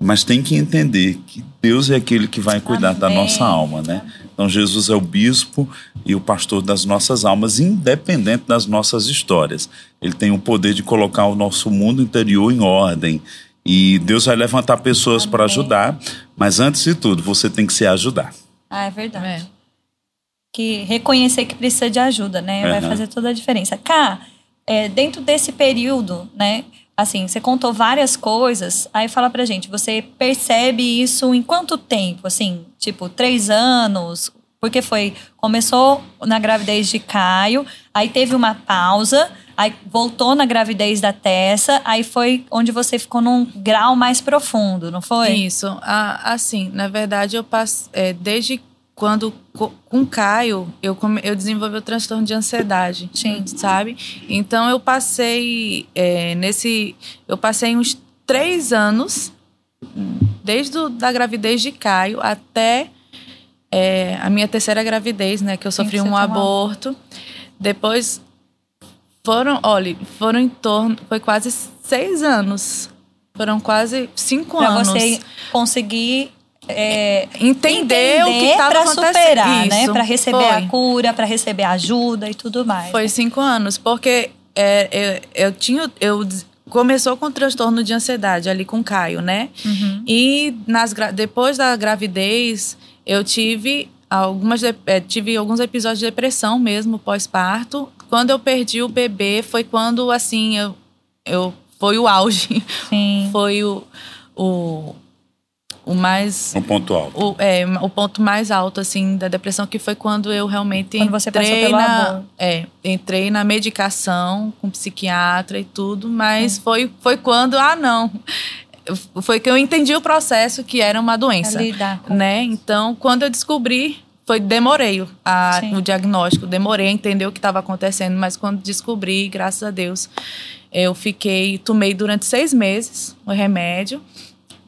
mas tem que entender que Deus é aquele que vai cuidar da Amém. nossa alma, né? Então, Jesus é o bispo e o pastor das nossas almas, independente das nossas histórias. Ele tem o poder de colocar o nosso mundo interior em ordem. E Deus vai levantar pessoas para ajudar, mas antes de tudo, você tem que se ajudar. Ah, é verdade. É. que reconhecer que precisa de ajuda, né? Vai Aham. fazer toda a diferença. Cá, é, dentro desse período, né? Assim, você contou várias coisas, aí fala pra gente, você percebe isso em quanto tempo? Assim, tipo, três anos? Porque foi, começou na gravidez de Caio, aí teve uma pausa, aí voltou na gravidez da Tessa, aí foi onde você ficou num grau mais profundo, não foi? Isso. Ah, assim, na verdade, eu passo. é, desde quando co- com Caio, eu, eu desenvolvi o transtorno de ansiedade. Sim. Sabe? Então eu passei é, nesse. Eu passei uns três anos, desde o, da gravidez de Caio até é, a minha terceira gravidez, né? Que eu sofri que um tomou. aborto. Depois foram, olha, foram em torno. Foi quase seis anos. Foram quase cinco Pra anos. você conseguir é, entender, o que estava acontecendo. superar, né? Isso, Para receber foi. a cura, para receber ajuda e tudo mais. Foi cinco anos, porque é, eu, eu tinha. Eu, começou com transtorno de ansiedade ali com o Caio, né? Uhum. E nas, depois da gravidez, eu tive algumas eh, tive alguns episódios de depressão mesmo pós-parto. Quando eu perdi o bebê, foi quando assim eu, eu foi o auge, Sim. foi o, o, o mais Um ponto alto. o, é, o ponto mais alto assim da depressão que foi quando eu realmente Quando você passou entrei pelo na é, entrei na medicação com psiquiatra e tudo É. mas foi foi quando ah não foi que eu entendi o processo que era uma doença Pra lidar com- né então quando eu descobri foi demorei a, Sim. o diagnóstico demorei a entender o que estava acontecendo mas quando descobri graças a Deus eu fiquei tomei durante seis meses o remédio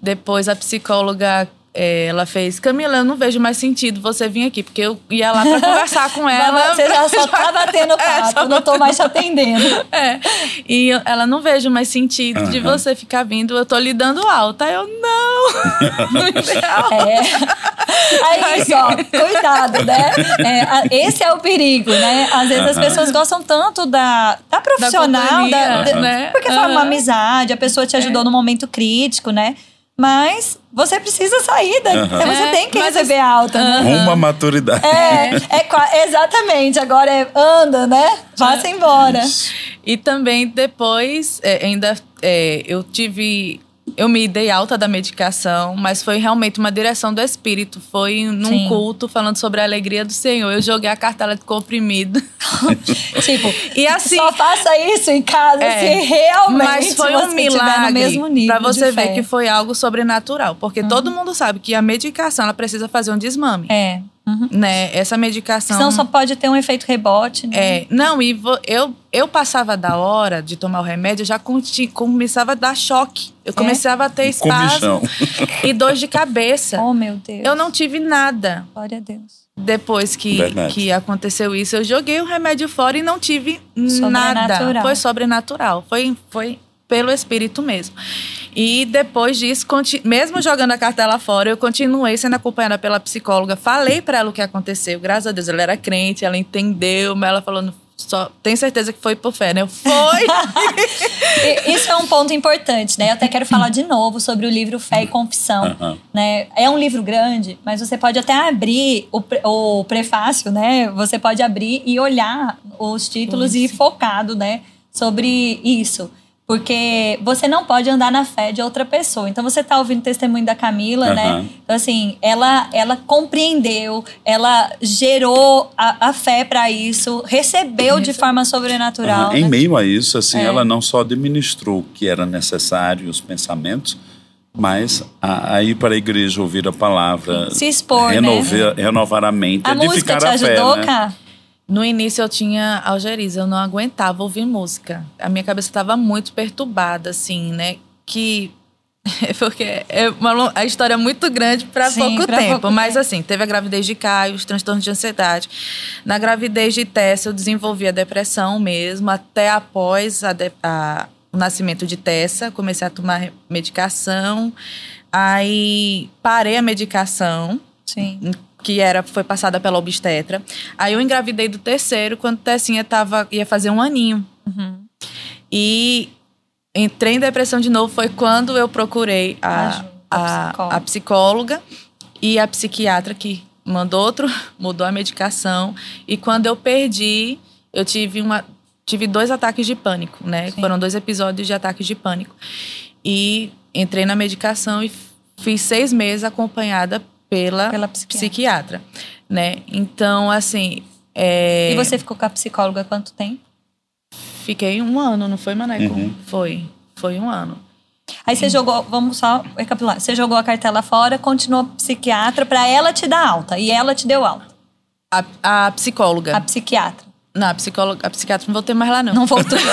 depois a psicóloga eh, ela fez Camila eu não vejo mais sentido você vir aqui porque eu ia lá para conversar com ela Você já só tá batendo É, papo, só não tô mais te atendendo. é. E eu- ela não vejo mais sentido de Aham. você ficar vindo, eu tô lhe dando alta. Eu não. É. Aí, só, cuidado, né? É, a- esse é o perigo, né? Às vezes as Aham. pessoas gostam tanto da, da profissional, da, da- né? porque foi uma amizade, a pessoa te ajudou no momento crítico, né? Mas você precisa sair, da, Aham. você É, tem que receber alta, né? Rumo à maturidade. É, é exatamente. Agora é anda, né? Vá-se embora. E também depois, é, ainda é, eu tive. Eu me dei alta da medicação, mas foi realmente uma direção do espírito. Foi num Sim. culto falando sobre a alegria do Senhor. Eu joguei a cartela de comprimido. tipo, E assim. só faça isso em casa É, se realmente Mas foi um milagre pra você ver que foi algo sobrenatural, porque todo mundo sabe que a medicação ela precisa fazer um desmame, É. uhum. né? Essa medicação Senão só pode ter um efeito rebote, né? é, não, e eu, eu passava da hora de tomar o remédio, eu já conti- começava a dar choque. Eu começava a ter espasmo e dor de cabeça. Oh, meu Deus. Eu não tive nada. Glória a Deus. Depois que, Verdade. que aconteceu isso, eu joguei o remédio fora e não tive nada. Sobrenatural. Foi sobrenatural. Foi, foi pelo espírito mesmo. E depois disso, mesmo jogando a cartela fora, eu continuei sendo acompanhada pela psicóloga. Falei pra ela o que aconteceu. Graças a Deus, ela era crente, ela entendeu, mas ela falou. Só, tem certeza que foi por fé, né? Eu, Foi! Isso é um ponto importante, né? Eu até quero falar de novo sobre o livro Fé e Confissão. Né? É um livro grande, mas você pode até abrir o, pre- o prefácio, né? Você pode abrir e olhar os títulos e ir focado, né? Sobre isso. Porque você não pode andar na fé de outra pessoa. Então você tá ouvindo o testemunho da Camila, né? Aham. Então, assim, ela, ela compreendeu, ela gerou a, a fé para isso, recebeu de forma sobrenatural. Em né? meio a isso, assim, É. ela não só administrou o que era necessário, os pensamentos, mas a, a ir para a igreja ouvir a palavra, Se expor, né? renovar, renovar a mente, A música edificar te a fé, ajudou, né? Cá? No início eu tinha algeriza, eu não aguentava ouvir música. A minha cabeça estava muito perturbada, assim, né? Que porque é uma a história é muito grande para pouco tempo. Pouco mas tempo. assim, teve a gravidez de Caio, os transtornos de ansiedade. Na gravidez de Tessa, eu desenvolvi a depressão mesmo, até após a, a, o nascimento de Tessa, comecei a tomar medicação. Aí parei a medicação. Sim que era foi passada pela obstetra. Aí eu engravidei do terceiro quando Tessinha tava ia fazer um aninho. Uhum. E entrei em depressão de novo foi quando eu procurei a, a, a, a psicóloga e a psiquiatra que mandou outro, mudou a medicação. E quando eu perdi, eu tive uma tive dois ataques de pânico, né? Sim. Foram dois episódios de ataques de pânico. E entrei na medicação e fiz seis meses acompanhada pela, pela psiquiatra. psiquiatra. né? Então, assim. É... E você ficou com a psicóloga quanto tempo? Fiquei um ano, não foi, Maneco? Uhum. Foi. Foi um ano. Aí você jogou, vamos só recapitular. Você jogou a cartela fora, continuou psiquiatra para ela te dar alta. E ela te deu alta. A, a psicóloga. A psiquiatra. Não, a psicóloga, a psiquiatra não voltei mais lá, não. Não voltou.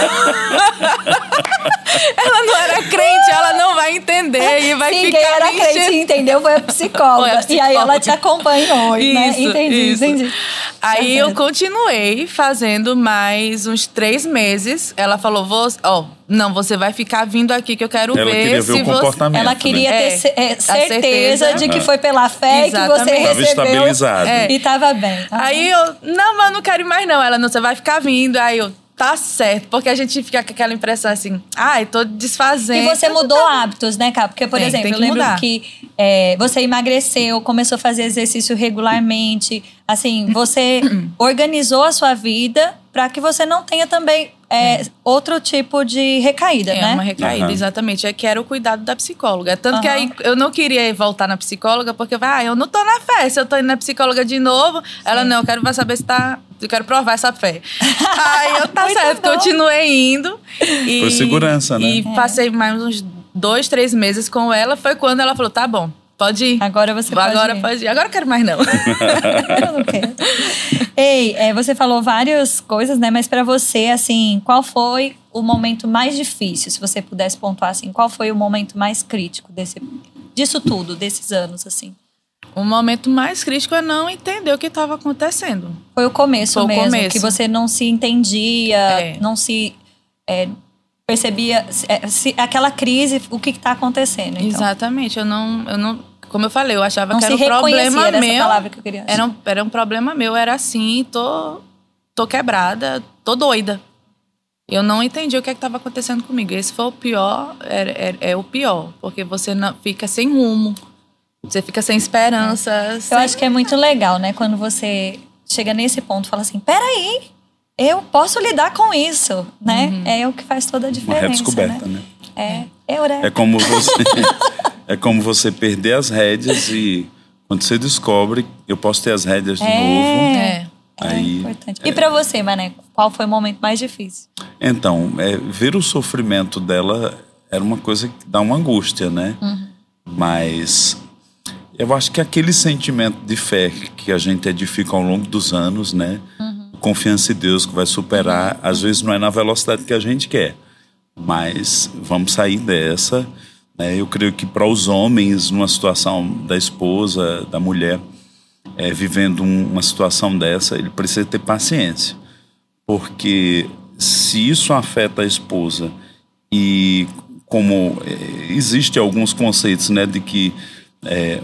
ela não era crente, ela não vai entender e vai Sim, ficar. Quem era crente entendeu foi a psicóloga. Foi a psicóloga. E aí ela te acompanhou, isso, né? Entendi, isso. entendi. Aí eu continuei fazendo mais uns três meses. Ela falou: ó, oh, não, você vai ficar vindo aqui que eu quero ela ver queria se ver o comportamento, Ela queria né? ter é, é, certeza, certeza, de que foi pela fé Exatamente. que você recebeu. Tava estabilizado. É. E tava bem. Tá aí eu, não, mas eu não quero ir mais não. Ela, não, você vai ficar vindo. Aí eu, tá certo. Porque a gente fica com aquela impressão assim, ai, ah, tô desfazendo. E você mudou tá... hábitos, né, cara? Porque, por tem, exemplo, tem eu lembro mudar. que é, você emagreceu, começou a fazer exercício regularmente. Assim, você organizou a sua vida para que você não tenha também é, é, outro tipo de recaída, é, né? É uma recaída, uhum. exatamente. É que era o cuidado da psicóloga. Tanto uhum. que aí eu não queria voltar na psicóloga, porque, ah, eu não tô na fé. Se eu tô indo na psicóloga de novo, Sim. ela, não, eu quero saber se tá. Eu quero provar essa fé. aí eu, tá certo, bom. continuei indo. E, Foi segurança, né? E é. passei mais uns dois, três meses com ela. Foi quando ela falou: tá bom, Pode ir. Agora você pode Agora ir. pode ir. Agora eu quero mais não. eu não quero. Ei, é, você falou várias coisas, né? Mas para você, assim, qual foi o momento mais difícil? Se você pudesse pontuar, assim, qual foi o momento mais crítico desse, disso tudo, desses anos, assim? O momento mais crítico é não entender o que estava acontecendo. Foi o começo foi mesmo, o começo. que você não se entendia, é. não se é, percebia é, se, aquela crise, o que está acontecendo. Então. Exatamente, eu não, eu não, como eu falei, eu achava não que era um problema meu. Palavra que eu queria era um, era um problema meu, era assim, tô, tô quebrada, tô doida. Eu não entendi o que é estava acontecendo comigo. Esse foi o pior, é, é, é, o pior, porque você não fica sem rumo, você fica sem esperança. É. Sem... Eu acho que é muito legal, né? Quando você chega nesse ponto, fala assim, peraí, eu posso lidar com isso, né? Uhum. É o que faz toda a diferença. Uma redescoberta, né? né? É, é, é como você é como você perder as rédeas e quando você descobre, eu posso ter as rédeas de é, novo. É. Aí, é importante. E para você, Mané, qual foi o momento mais difícil? Então, é, ver o sofrimento dela era uma coisa que dá uma angústia, né? Uhum. Mas eu acho que aquele sentimento de fé que a gente edifica ao longo dos anos, né? Uhum confiança em Deus que vai superar. Às vezes não é na velocidade que a gente quer, mas vamos sair dessa. Né? Eu creio que para os homens, numa situação da esposa, da mulher, é, vivendo um, uma situação dessa, ele precisa ter paciência, porque se isso afeta a esposa e como é, existe alguns conceitos, né, de que é,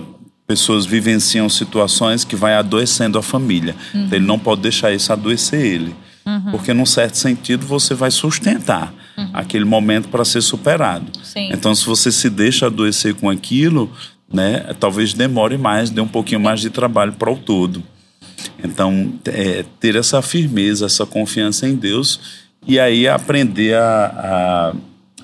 pessoas vivenciam situações que vai adoecendo a família. Uhum. Então, ele não pode deixar isso adoecer ele. Uhum. Porque, num certo sentido, você vai sustentar uhum. aquele momento para ser superado. Sim. Então, se você se deixa adoecer com aquilo, né, talvez demore mais, dê um pouquinho mais de trabalho para o todo. Então, é, ter essa firmeza, essa confiança em Deus e aí aprender a,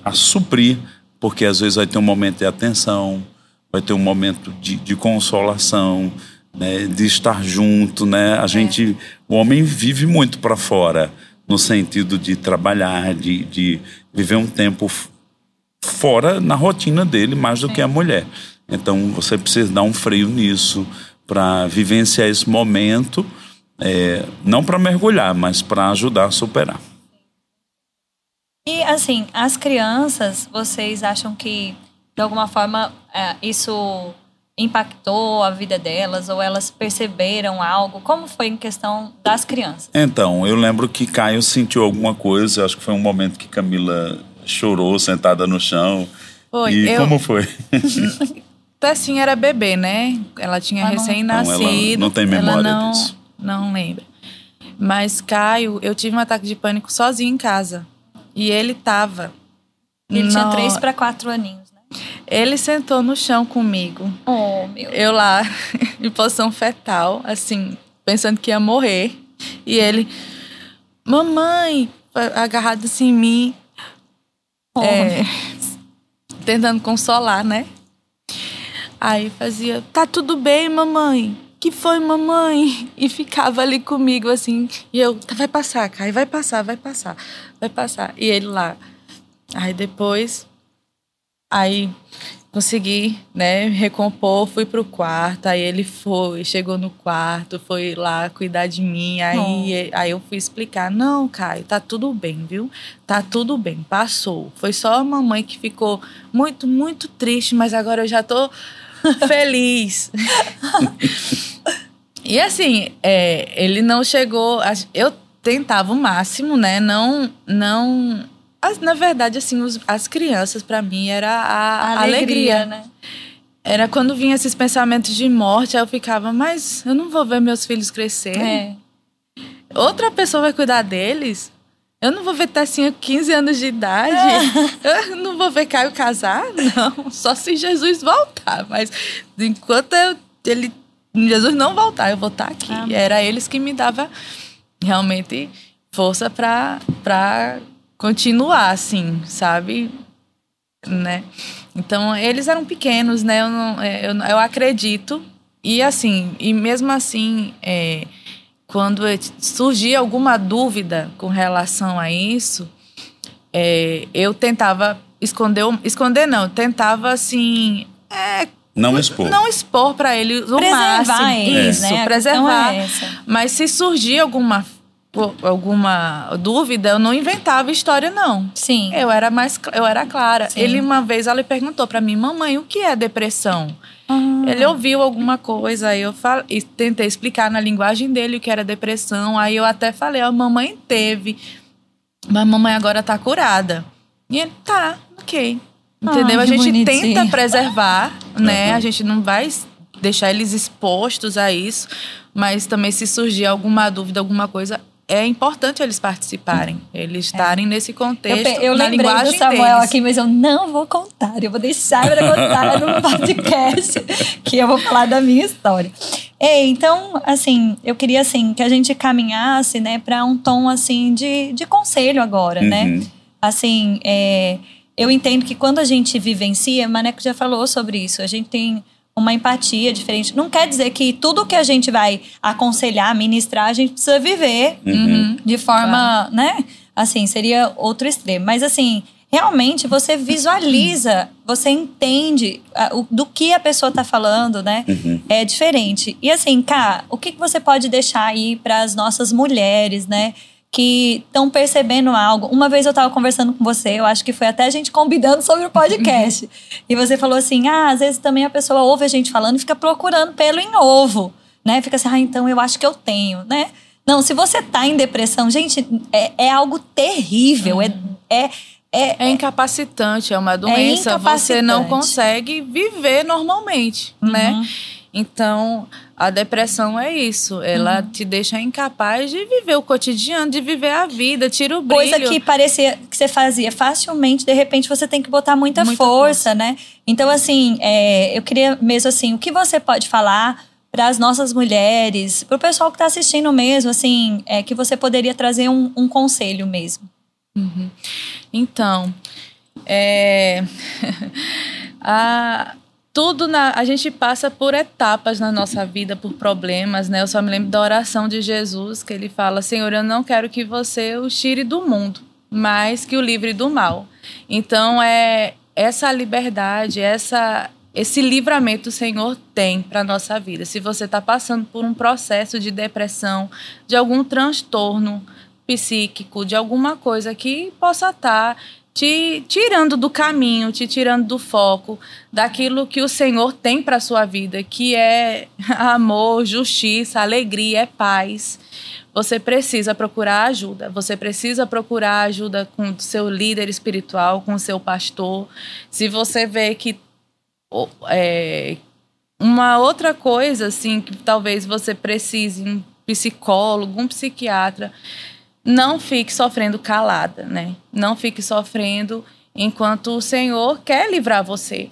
a, a suprir, porque às vezes vai ter um momento de atenção, vai ter um momento de, de consolação, né, de estar junto, né? A é. gente, o homem vive muito para fora, no sentido de trabalhar, de, de viver um tempo fora na rotina dele mais do é. que a mulher. Então você precisa dar um freio nisso para vivenciar esse momento é, não para mergulhar, mas para ajudar a superar. E assim, as crianças, vocês acham que de alguma forma é, isso impactou a vida delas ou elas perceberam algo? Como foi em questão das crianças? Então, eu lembro que Caio sentiu alguma coisa, acho que foi um momento que Camila chorou sentada no chão. Foi, e eu... como foi? Tessinha era bebê, né? Ela tinha recém-nascido. Não, não tem memória não, disso. Não lembra. Mas Caio, eu tive um ataque de pânico sozinho em casa. E ele tava. Ele no... tinha três para quatro aninhos? Ele sentou no chão comigo. Oh, meu Eu lá, em posição fetal, assim, pensando que ia morrer. E ele, mamãe, agarrado assim em mim. Oh. É, tentando consolar, né? Aí fazia, tá tudo bem, mamãe. Que foi, mamãe? E ficava ali comigo assim. E eu, tá, vai passar, Kai, vai passar, vai passar, vai passar. E ele lá. Aí depois, aí consegui, né, recompor, fui pro quarto, aí ele foi, chegou no quarto, foi lá cuidar de mim, aí, oh. aí eu fui explicar, não, Caio, tá tudo bem, viu? Tá tudo bem, passou. Foi só a mamãe que ficou muito, muito triste, mas agora eu já tô feliz. e assim, é, ele não chegou. Eu tentava o máximo, né? Não. não as, na verdade, assim, os, as crianças, para mim, era a, a alegria, alegria, né? Era quando vinha esses pensamentos de morte, aí eu ficava, mas eu não vou ver meus filhos crescer. É. Outra pessoa vai cuidar deles? Eu não vou ver Tessinha com 15 anos de idade. É. Eu não vou ver Caio casar, não. Só se Jesus voltar. Mas enquanto eu, ele, Jesus não voltar, eu vou estar aqui. Amém. Era eles que me dava realmente força para continuar, assim, sabe? Né? Então, eles eram pequenos, né? Eu, não, é, eu, eu acredito. E assim, e mesmo assim, é, quando surgia alguma dúvida com relação a isso, é, eu tentava esconder, esconder não, tentava assim, é, não expor. Não expor para ele o preservar máximo. Eles, isso, né? preservar. É Mas se surgia alguma alguma dúvida, eu não inventava história não. Sim. Eu era mais eu era clara. Sim. Ele uma vez ela perguntou para mim: "Mamãe, o que é depressão?" Ah. Ele ouviu alguma coisa, aí eu falei, tentei explicar na linguagem dele o que era depressão. Aí eu até falei, a mamãe teve, mas a mamãe agora tá curada. E ele, tá, ok. Entendeu? Ah, a gente bonitinho. tenta preservar, né? Uhum. A gente não vai deixar eles expostos a isso, mas também se surgir alguma dúvida, alguma coisa, é importante eles participarem, eles estarem é. nesse contexto. Eu, eu na lembrei do Samuel deles. aqui, mas eu não vou contar. Eu vou deixar para contar no podcast, que eu vou falar da minha história. Ei, então, assim, eu queria assim que a gente caminhasse, né, para um tom assim de, de conselho agora, né? uhum. né? Assim, é, eu entendo que quando a gente vivencia, Maneco já falou sobre isso. A gente tem uma empatia diferente. Não quer dizer que tudo que a gente vai aconselhar, ministrar, a gente precisa viver uhum. de forma, claro. né? Assim, seria outro extremo. Mas assim, realmente você visualiza, você entende uh, do que a pessoa está falando, né? Uhum. É diferente. E assim, cá, o que, que você pode deixar aí para as nossas mulheres, né? Que estão percebendo algo. Uma vez eu estava conversando com você, eu acho que foi até a gente combinando sobre o podcast. e você falou assim: ah, às vezes também a pessoa ouve a gente falando e fica procurando pelo em ovo, né? Fica assim, ah, então eu acho que eu tenho, né? Não, se você tá em depressão, gente, é, é algo terrível, é, é é, é, incapacitante, é uma é doença. É você não consegue viver normalmente, né? uhum. né? Então, a depressão é isso. Ela uhum. te deixa incapaz de viver o cotidiano, de viver a vida, tira o brilho. Coisa que parecia que você fazia facilmente, de repente você tem que botar muita, muita força, força, né? Então, assim, é, eu queria mesmo assim, o que você pode falar para as nossas mulheres, para o pessoal que está assistindo mesmo, assim, é, que você poderia trazer um, um conselho mesmo? Uhum. Então, é... a tudo na, a gente passa por etapas na nossa vida, por problemas, né? Eu só me lembro da oração de Jesus, que ele fala: Senhor, eu não quero que você o tire do mundo, mas que o livre do mal. Então é essa liberdade, essa esse livramento o Senhor tem para nossa vida. Se você está passando por um processo de depressão, de algum transtorno psíquico, de alguma coisa que possa estar tá te tirando do caminho, te tirando do foco daquilo que o Senhor tem para sua vida, que é amor, justiça, alegria, é paz. Você precisa procurar ajuda. Você precisa procurar ajuda com o seu líder espiritual, com o seu pastor. Se você vê que é, uma outra coisa, assim, que talvez você precise, um psicólogo, um psiquiatra, não fique sofrendo calada, né? Não fique sofrendo enquanto o Senhor quer livrar você.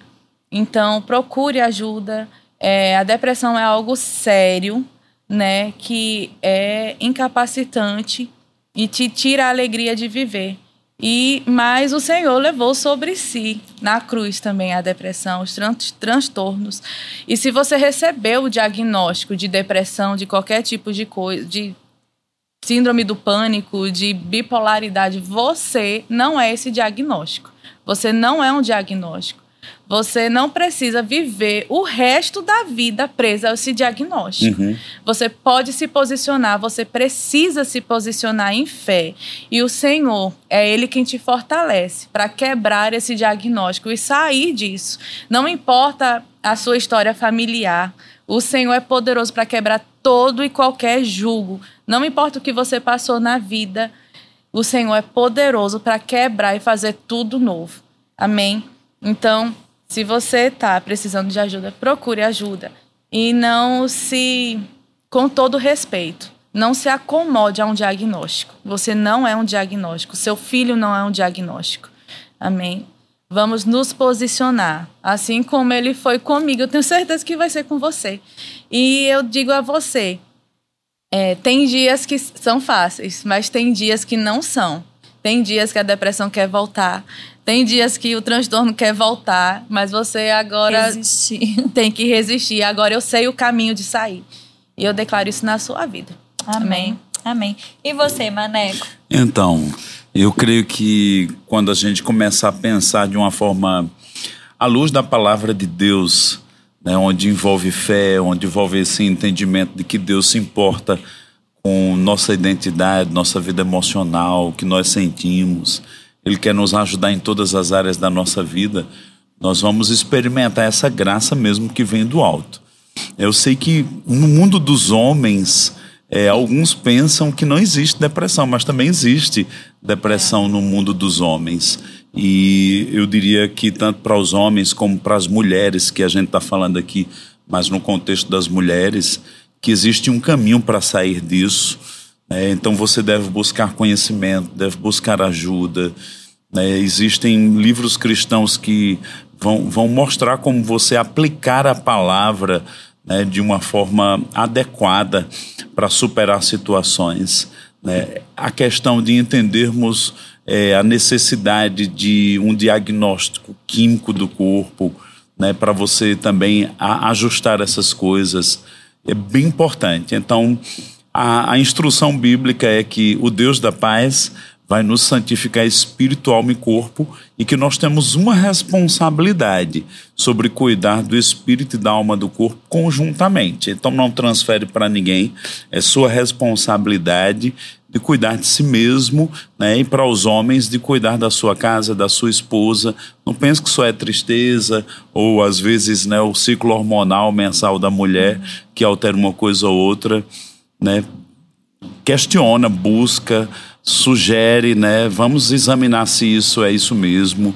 Então, procure ajuda. É, a depressão é algo sério, né? Que é incapacitante e te tira a alegria de viver. E mas o Senhor levou sobre si na cruz também a depressão, os tran transtornos. E se você recebeu o diagnóstico de depressão, de qualquer tipo de coisa, de síndrome do pânico, de bipolaridade, você não é esse diagnóstico. Você não é um diagnóstico. Você não precisa viver o resto da vida presa a esse diagnóstico. Uhum. Você pode se posicionar, você precisa se posicionar em fé. E o Senhor é Ele quem te fortalece para quebrar esse diagnóstico e sair disso. Não importa a sua história familiar, o Senhor é poderoso para quebrar todo e qualquer jugo. Não importa o que você passou na vida, o Senhor é poderoso para quebrar e fazer tudo novo. Amém? Então, se você está precisando de ajuda, procure ajuda. E não se. Com todo respeito, não se acomode a um diagnóstico. Você não é um diagnóstico. Seu filho não é um diagnóstico. Amém? Vamos nos posicionar. Assim como ele foi comigo, eu tenho certeza que vai ser com você. E eu digo a você: é, tem dias que são fáceis, mas tem dias que não são. Tem dias que a depressão quer voltar. Tem dias que o transtorno quer voltar, mas você agora resistir. tem que resistir. Agora eu sei o caminho de sair. E eu declaro isso na sua vida. Amém. Amém. E você, Maneco? Então, eu creio que quando a gente começa a pensar de uma forma à luz da palavra de Deus, né, onde envolve fé, onde envolve esse entendimento de que Deus se importa com nossa identidade, nossa vida emocional, o que nós sentimos. Ele quer nos ajudar em todas as áreas da nossa vida. Nós vamos experimentar essa graça mesmo que vem do alto. Eu sei que no mundo dos homens, é, alguns pensam que não existe depressão, mas também existe depressão no mundo dos homens. E eu diria que tanto para os homens como para as mulheres, que a gente está falando aqui, mas no contexto das mulheres, que existe um caminho para sair disso. Né? Então você deve buscar conhecimento, deve buscar ajuda. Né? Existem livros cristãos que vão, vão mostrar como você aplicar a palavra né, de uma forma adequada para superar situações. Né? A questão de entendermos é, a necessidade de um diagnóstico químico do corpo, né, para você também a, ajustar essas coisas é bem importante. Então, a, a instrução bíblica é que o Deus da paz vai nos santificar espírito, alma e corpo e que nós temos uma responsabilidade sobre cuidar do espírito e da alma do corpo conjuntamente. Então não transfere para ninguém, é sua responsabilidade de cuidar de si mesmo, né? E para os homens de cuidar da sua casa, da sua esposa. Não pense que só é tristeza ou às vezes, né, o ciclo hormonal mensal da mulher que altera uma coisa ou outra, né? Questiona, busca, sugere, né? Vamos examinar se isso é isso mesmo.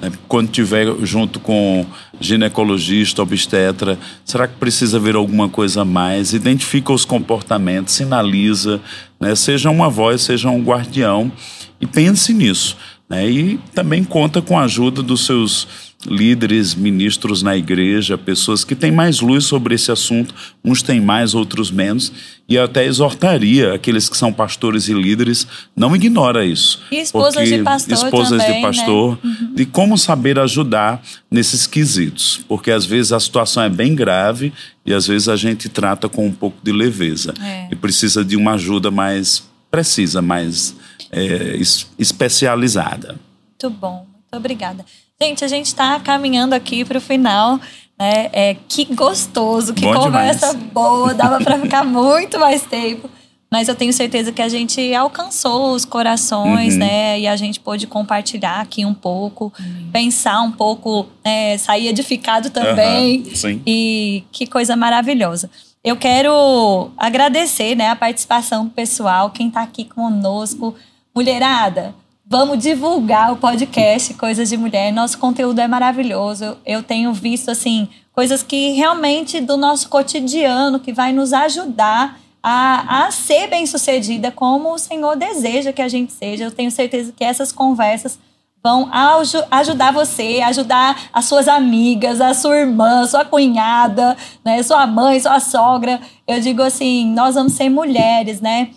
Né? Quando tiver junto com ginecologista, obstetra, será que precisa ver alguma coisa a mais? Identifica os comportamentos, sinaliza, né? seja uma voz, seja um guardião e pense nisso. Né? E também conta com a ajuda dos seus líderes, ministros na igreja, pessoas que têm mais luz sobre esse assunto, uns têm mais, outros menos, e eu até exortaria aqueles que são pastores e líderes, não ignora isso. E esposas de pastor esposas também, de pastor, né? uhum. de como saber ajudar nesses quesitos, porque às vezes a situação é bem grave e às vezes a gente trata com um pouco de leveza é. e precisa de uma ajuda mais precisa, mais é, especializada. Muito bom, muito obrigada. Gente, a gente está caminhando aqui para o final né? É, que gostoso, que Bom conversa demais. boa, dava para ficar muito mais tempo. Mas eu tenho certeza que a gente alcançou os corações, Uhum. né? E a gente pôde compartilhar aqui um pouco, pensar um pouco, né? sair edificado também. Aham, sim. E que coisa maravilhosa. Eu quero agradecer né, a participação do pessoal, quem está aqui conosco. Mulherada, vamos divulgar o podcast Coisas de Mulher. Nosso conteúdo é maravilhoso. Eu tenho visto assim coisas que realmente do nosso cotidiano que vai nos ajudar a, a ser bem-sucedida como o Senhor deseja que a gente seja. Eu tenho certeza que essas conversas vão aju- ajudar você, ajudar as suas amigas, a sua irmã, sua cunhada, né, sua mãe, sua sogra. Eu digo assim, nós vamos ser mulheres, né,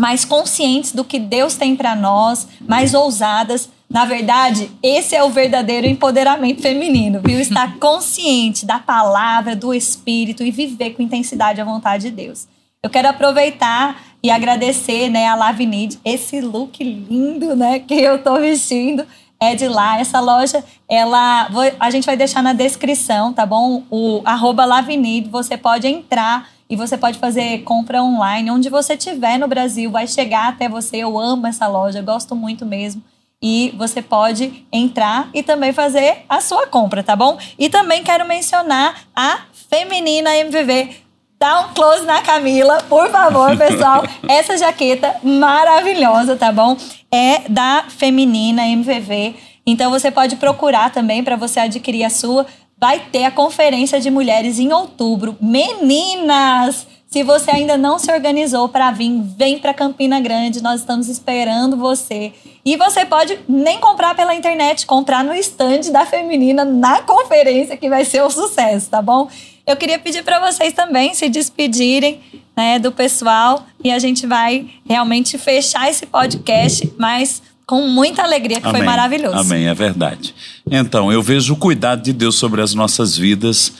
mais conscientes do que Deus tem para nós, mais ousadas. Na verdade, esse é o verdadeiro empoderamento feminino, viu? Estar consciente da palavra, do espírito e viver com intensidade a vontade de Deus. Eu quero aproveitar e agradecer, né, a Lavinid, esse look lindo, né, que eu tô vestindo é de lá. Essa loja, ela, a gente vai deixar na descrição, tá bom? O arroba Lavinid, você pode entrar e você pode fazer compra online, onde você estiver no Brasil, vai chegar até você. Eu amo essa loja, gosto muito mesmo. E você pode entrar e também fazer a sua compra, tá bom? E também quero mencionar a Feminina MVV. Dá um close na Camila, por favor, pessoal. Essa jaqueta maravilhosa, tá bom? É da Feminina MVV. Então você pode procurar também para você adquirir a sua. Vai ter a conferência de mulheres em outubro. Meninas, se você ainda não se organizou para vir, vem para Campina Grande. Nós estamos esperando você. E você pode nem comprar pela internet, comprar no stand da Feminina na conferência que vai ser um sucesso, tá bom? Eu queria pedir para vocês também se despedirem né, do pessoal e a gente vai realmente fechar esse podcast, mas com muita alegria, que foi maravilhoso. Amém, é verdade. Então, eu vejo o cuidado de Deus sobre as nossas vidas.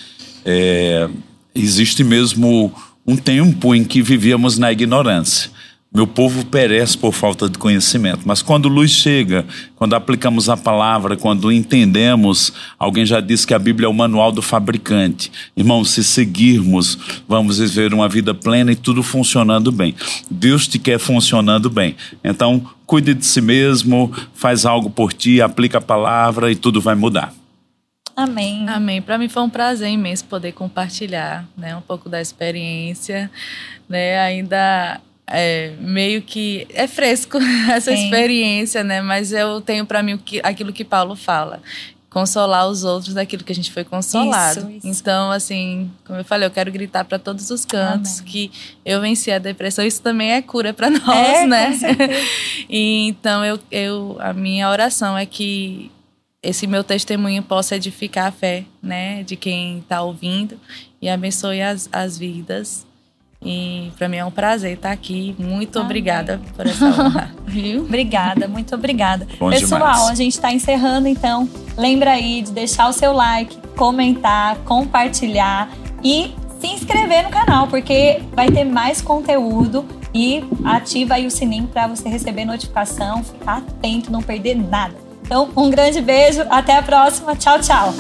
É, existe mesmo um tempo em que vivíamos na ignorância. Meu povo perece por falta de conhecimento. Mas quando luz chega, quando aplicamos a palavra, quando entendemos, alguém já disse que a Bíblia é o manual do fabricante. Irmão, se seguirmos, vamos viver uma vida plena e tudo funcionando bem. Deus te quer funcionando bem. Então, cuide de si mesmo, faz algo por ti, aplica a palavra e tudo vai mudar. Amém. Amém. Para mim foi um prazer imenso poder compartilhar, né, um pouco da experiência, né, ainda é, meio que é fresco essa Sim. experiência, né, mas eu tenho para mim que, aquilo que Paulo fala, consolar os outros daquilo que a gente foi consolado. Isso, isso. Então, assim, como eu falei, eu quero gritar para todos os cantos Amém. que eu venci a depressão. Isso também é cura para nós, É, né? E, então, eu, eu, a minha oração é que esse meu testemunho possa edificar a fé, né, de quem está ouvindo e abençoe as, as vidas. E para mim é um prazer estar aqui. Muito Amém. obrigada por essa honra, viu? Obrigada, muito obrigada. Bom Pessoal, demais. a gente está encerrando, então. Lembra aí de deixar o seu like, comentar, compartilhar e se inscrever no canal, porque vai ter mais conteúdo e ativa aí o sininho para você receber notificação, ficar atento, não perder nada. Então, um grande beijo, até a próxima. Tchau, tchau.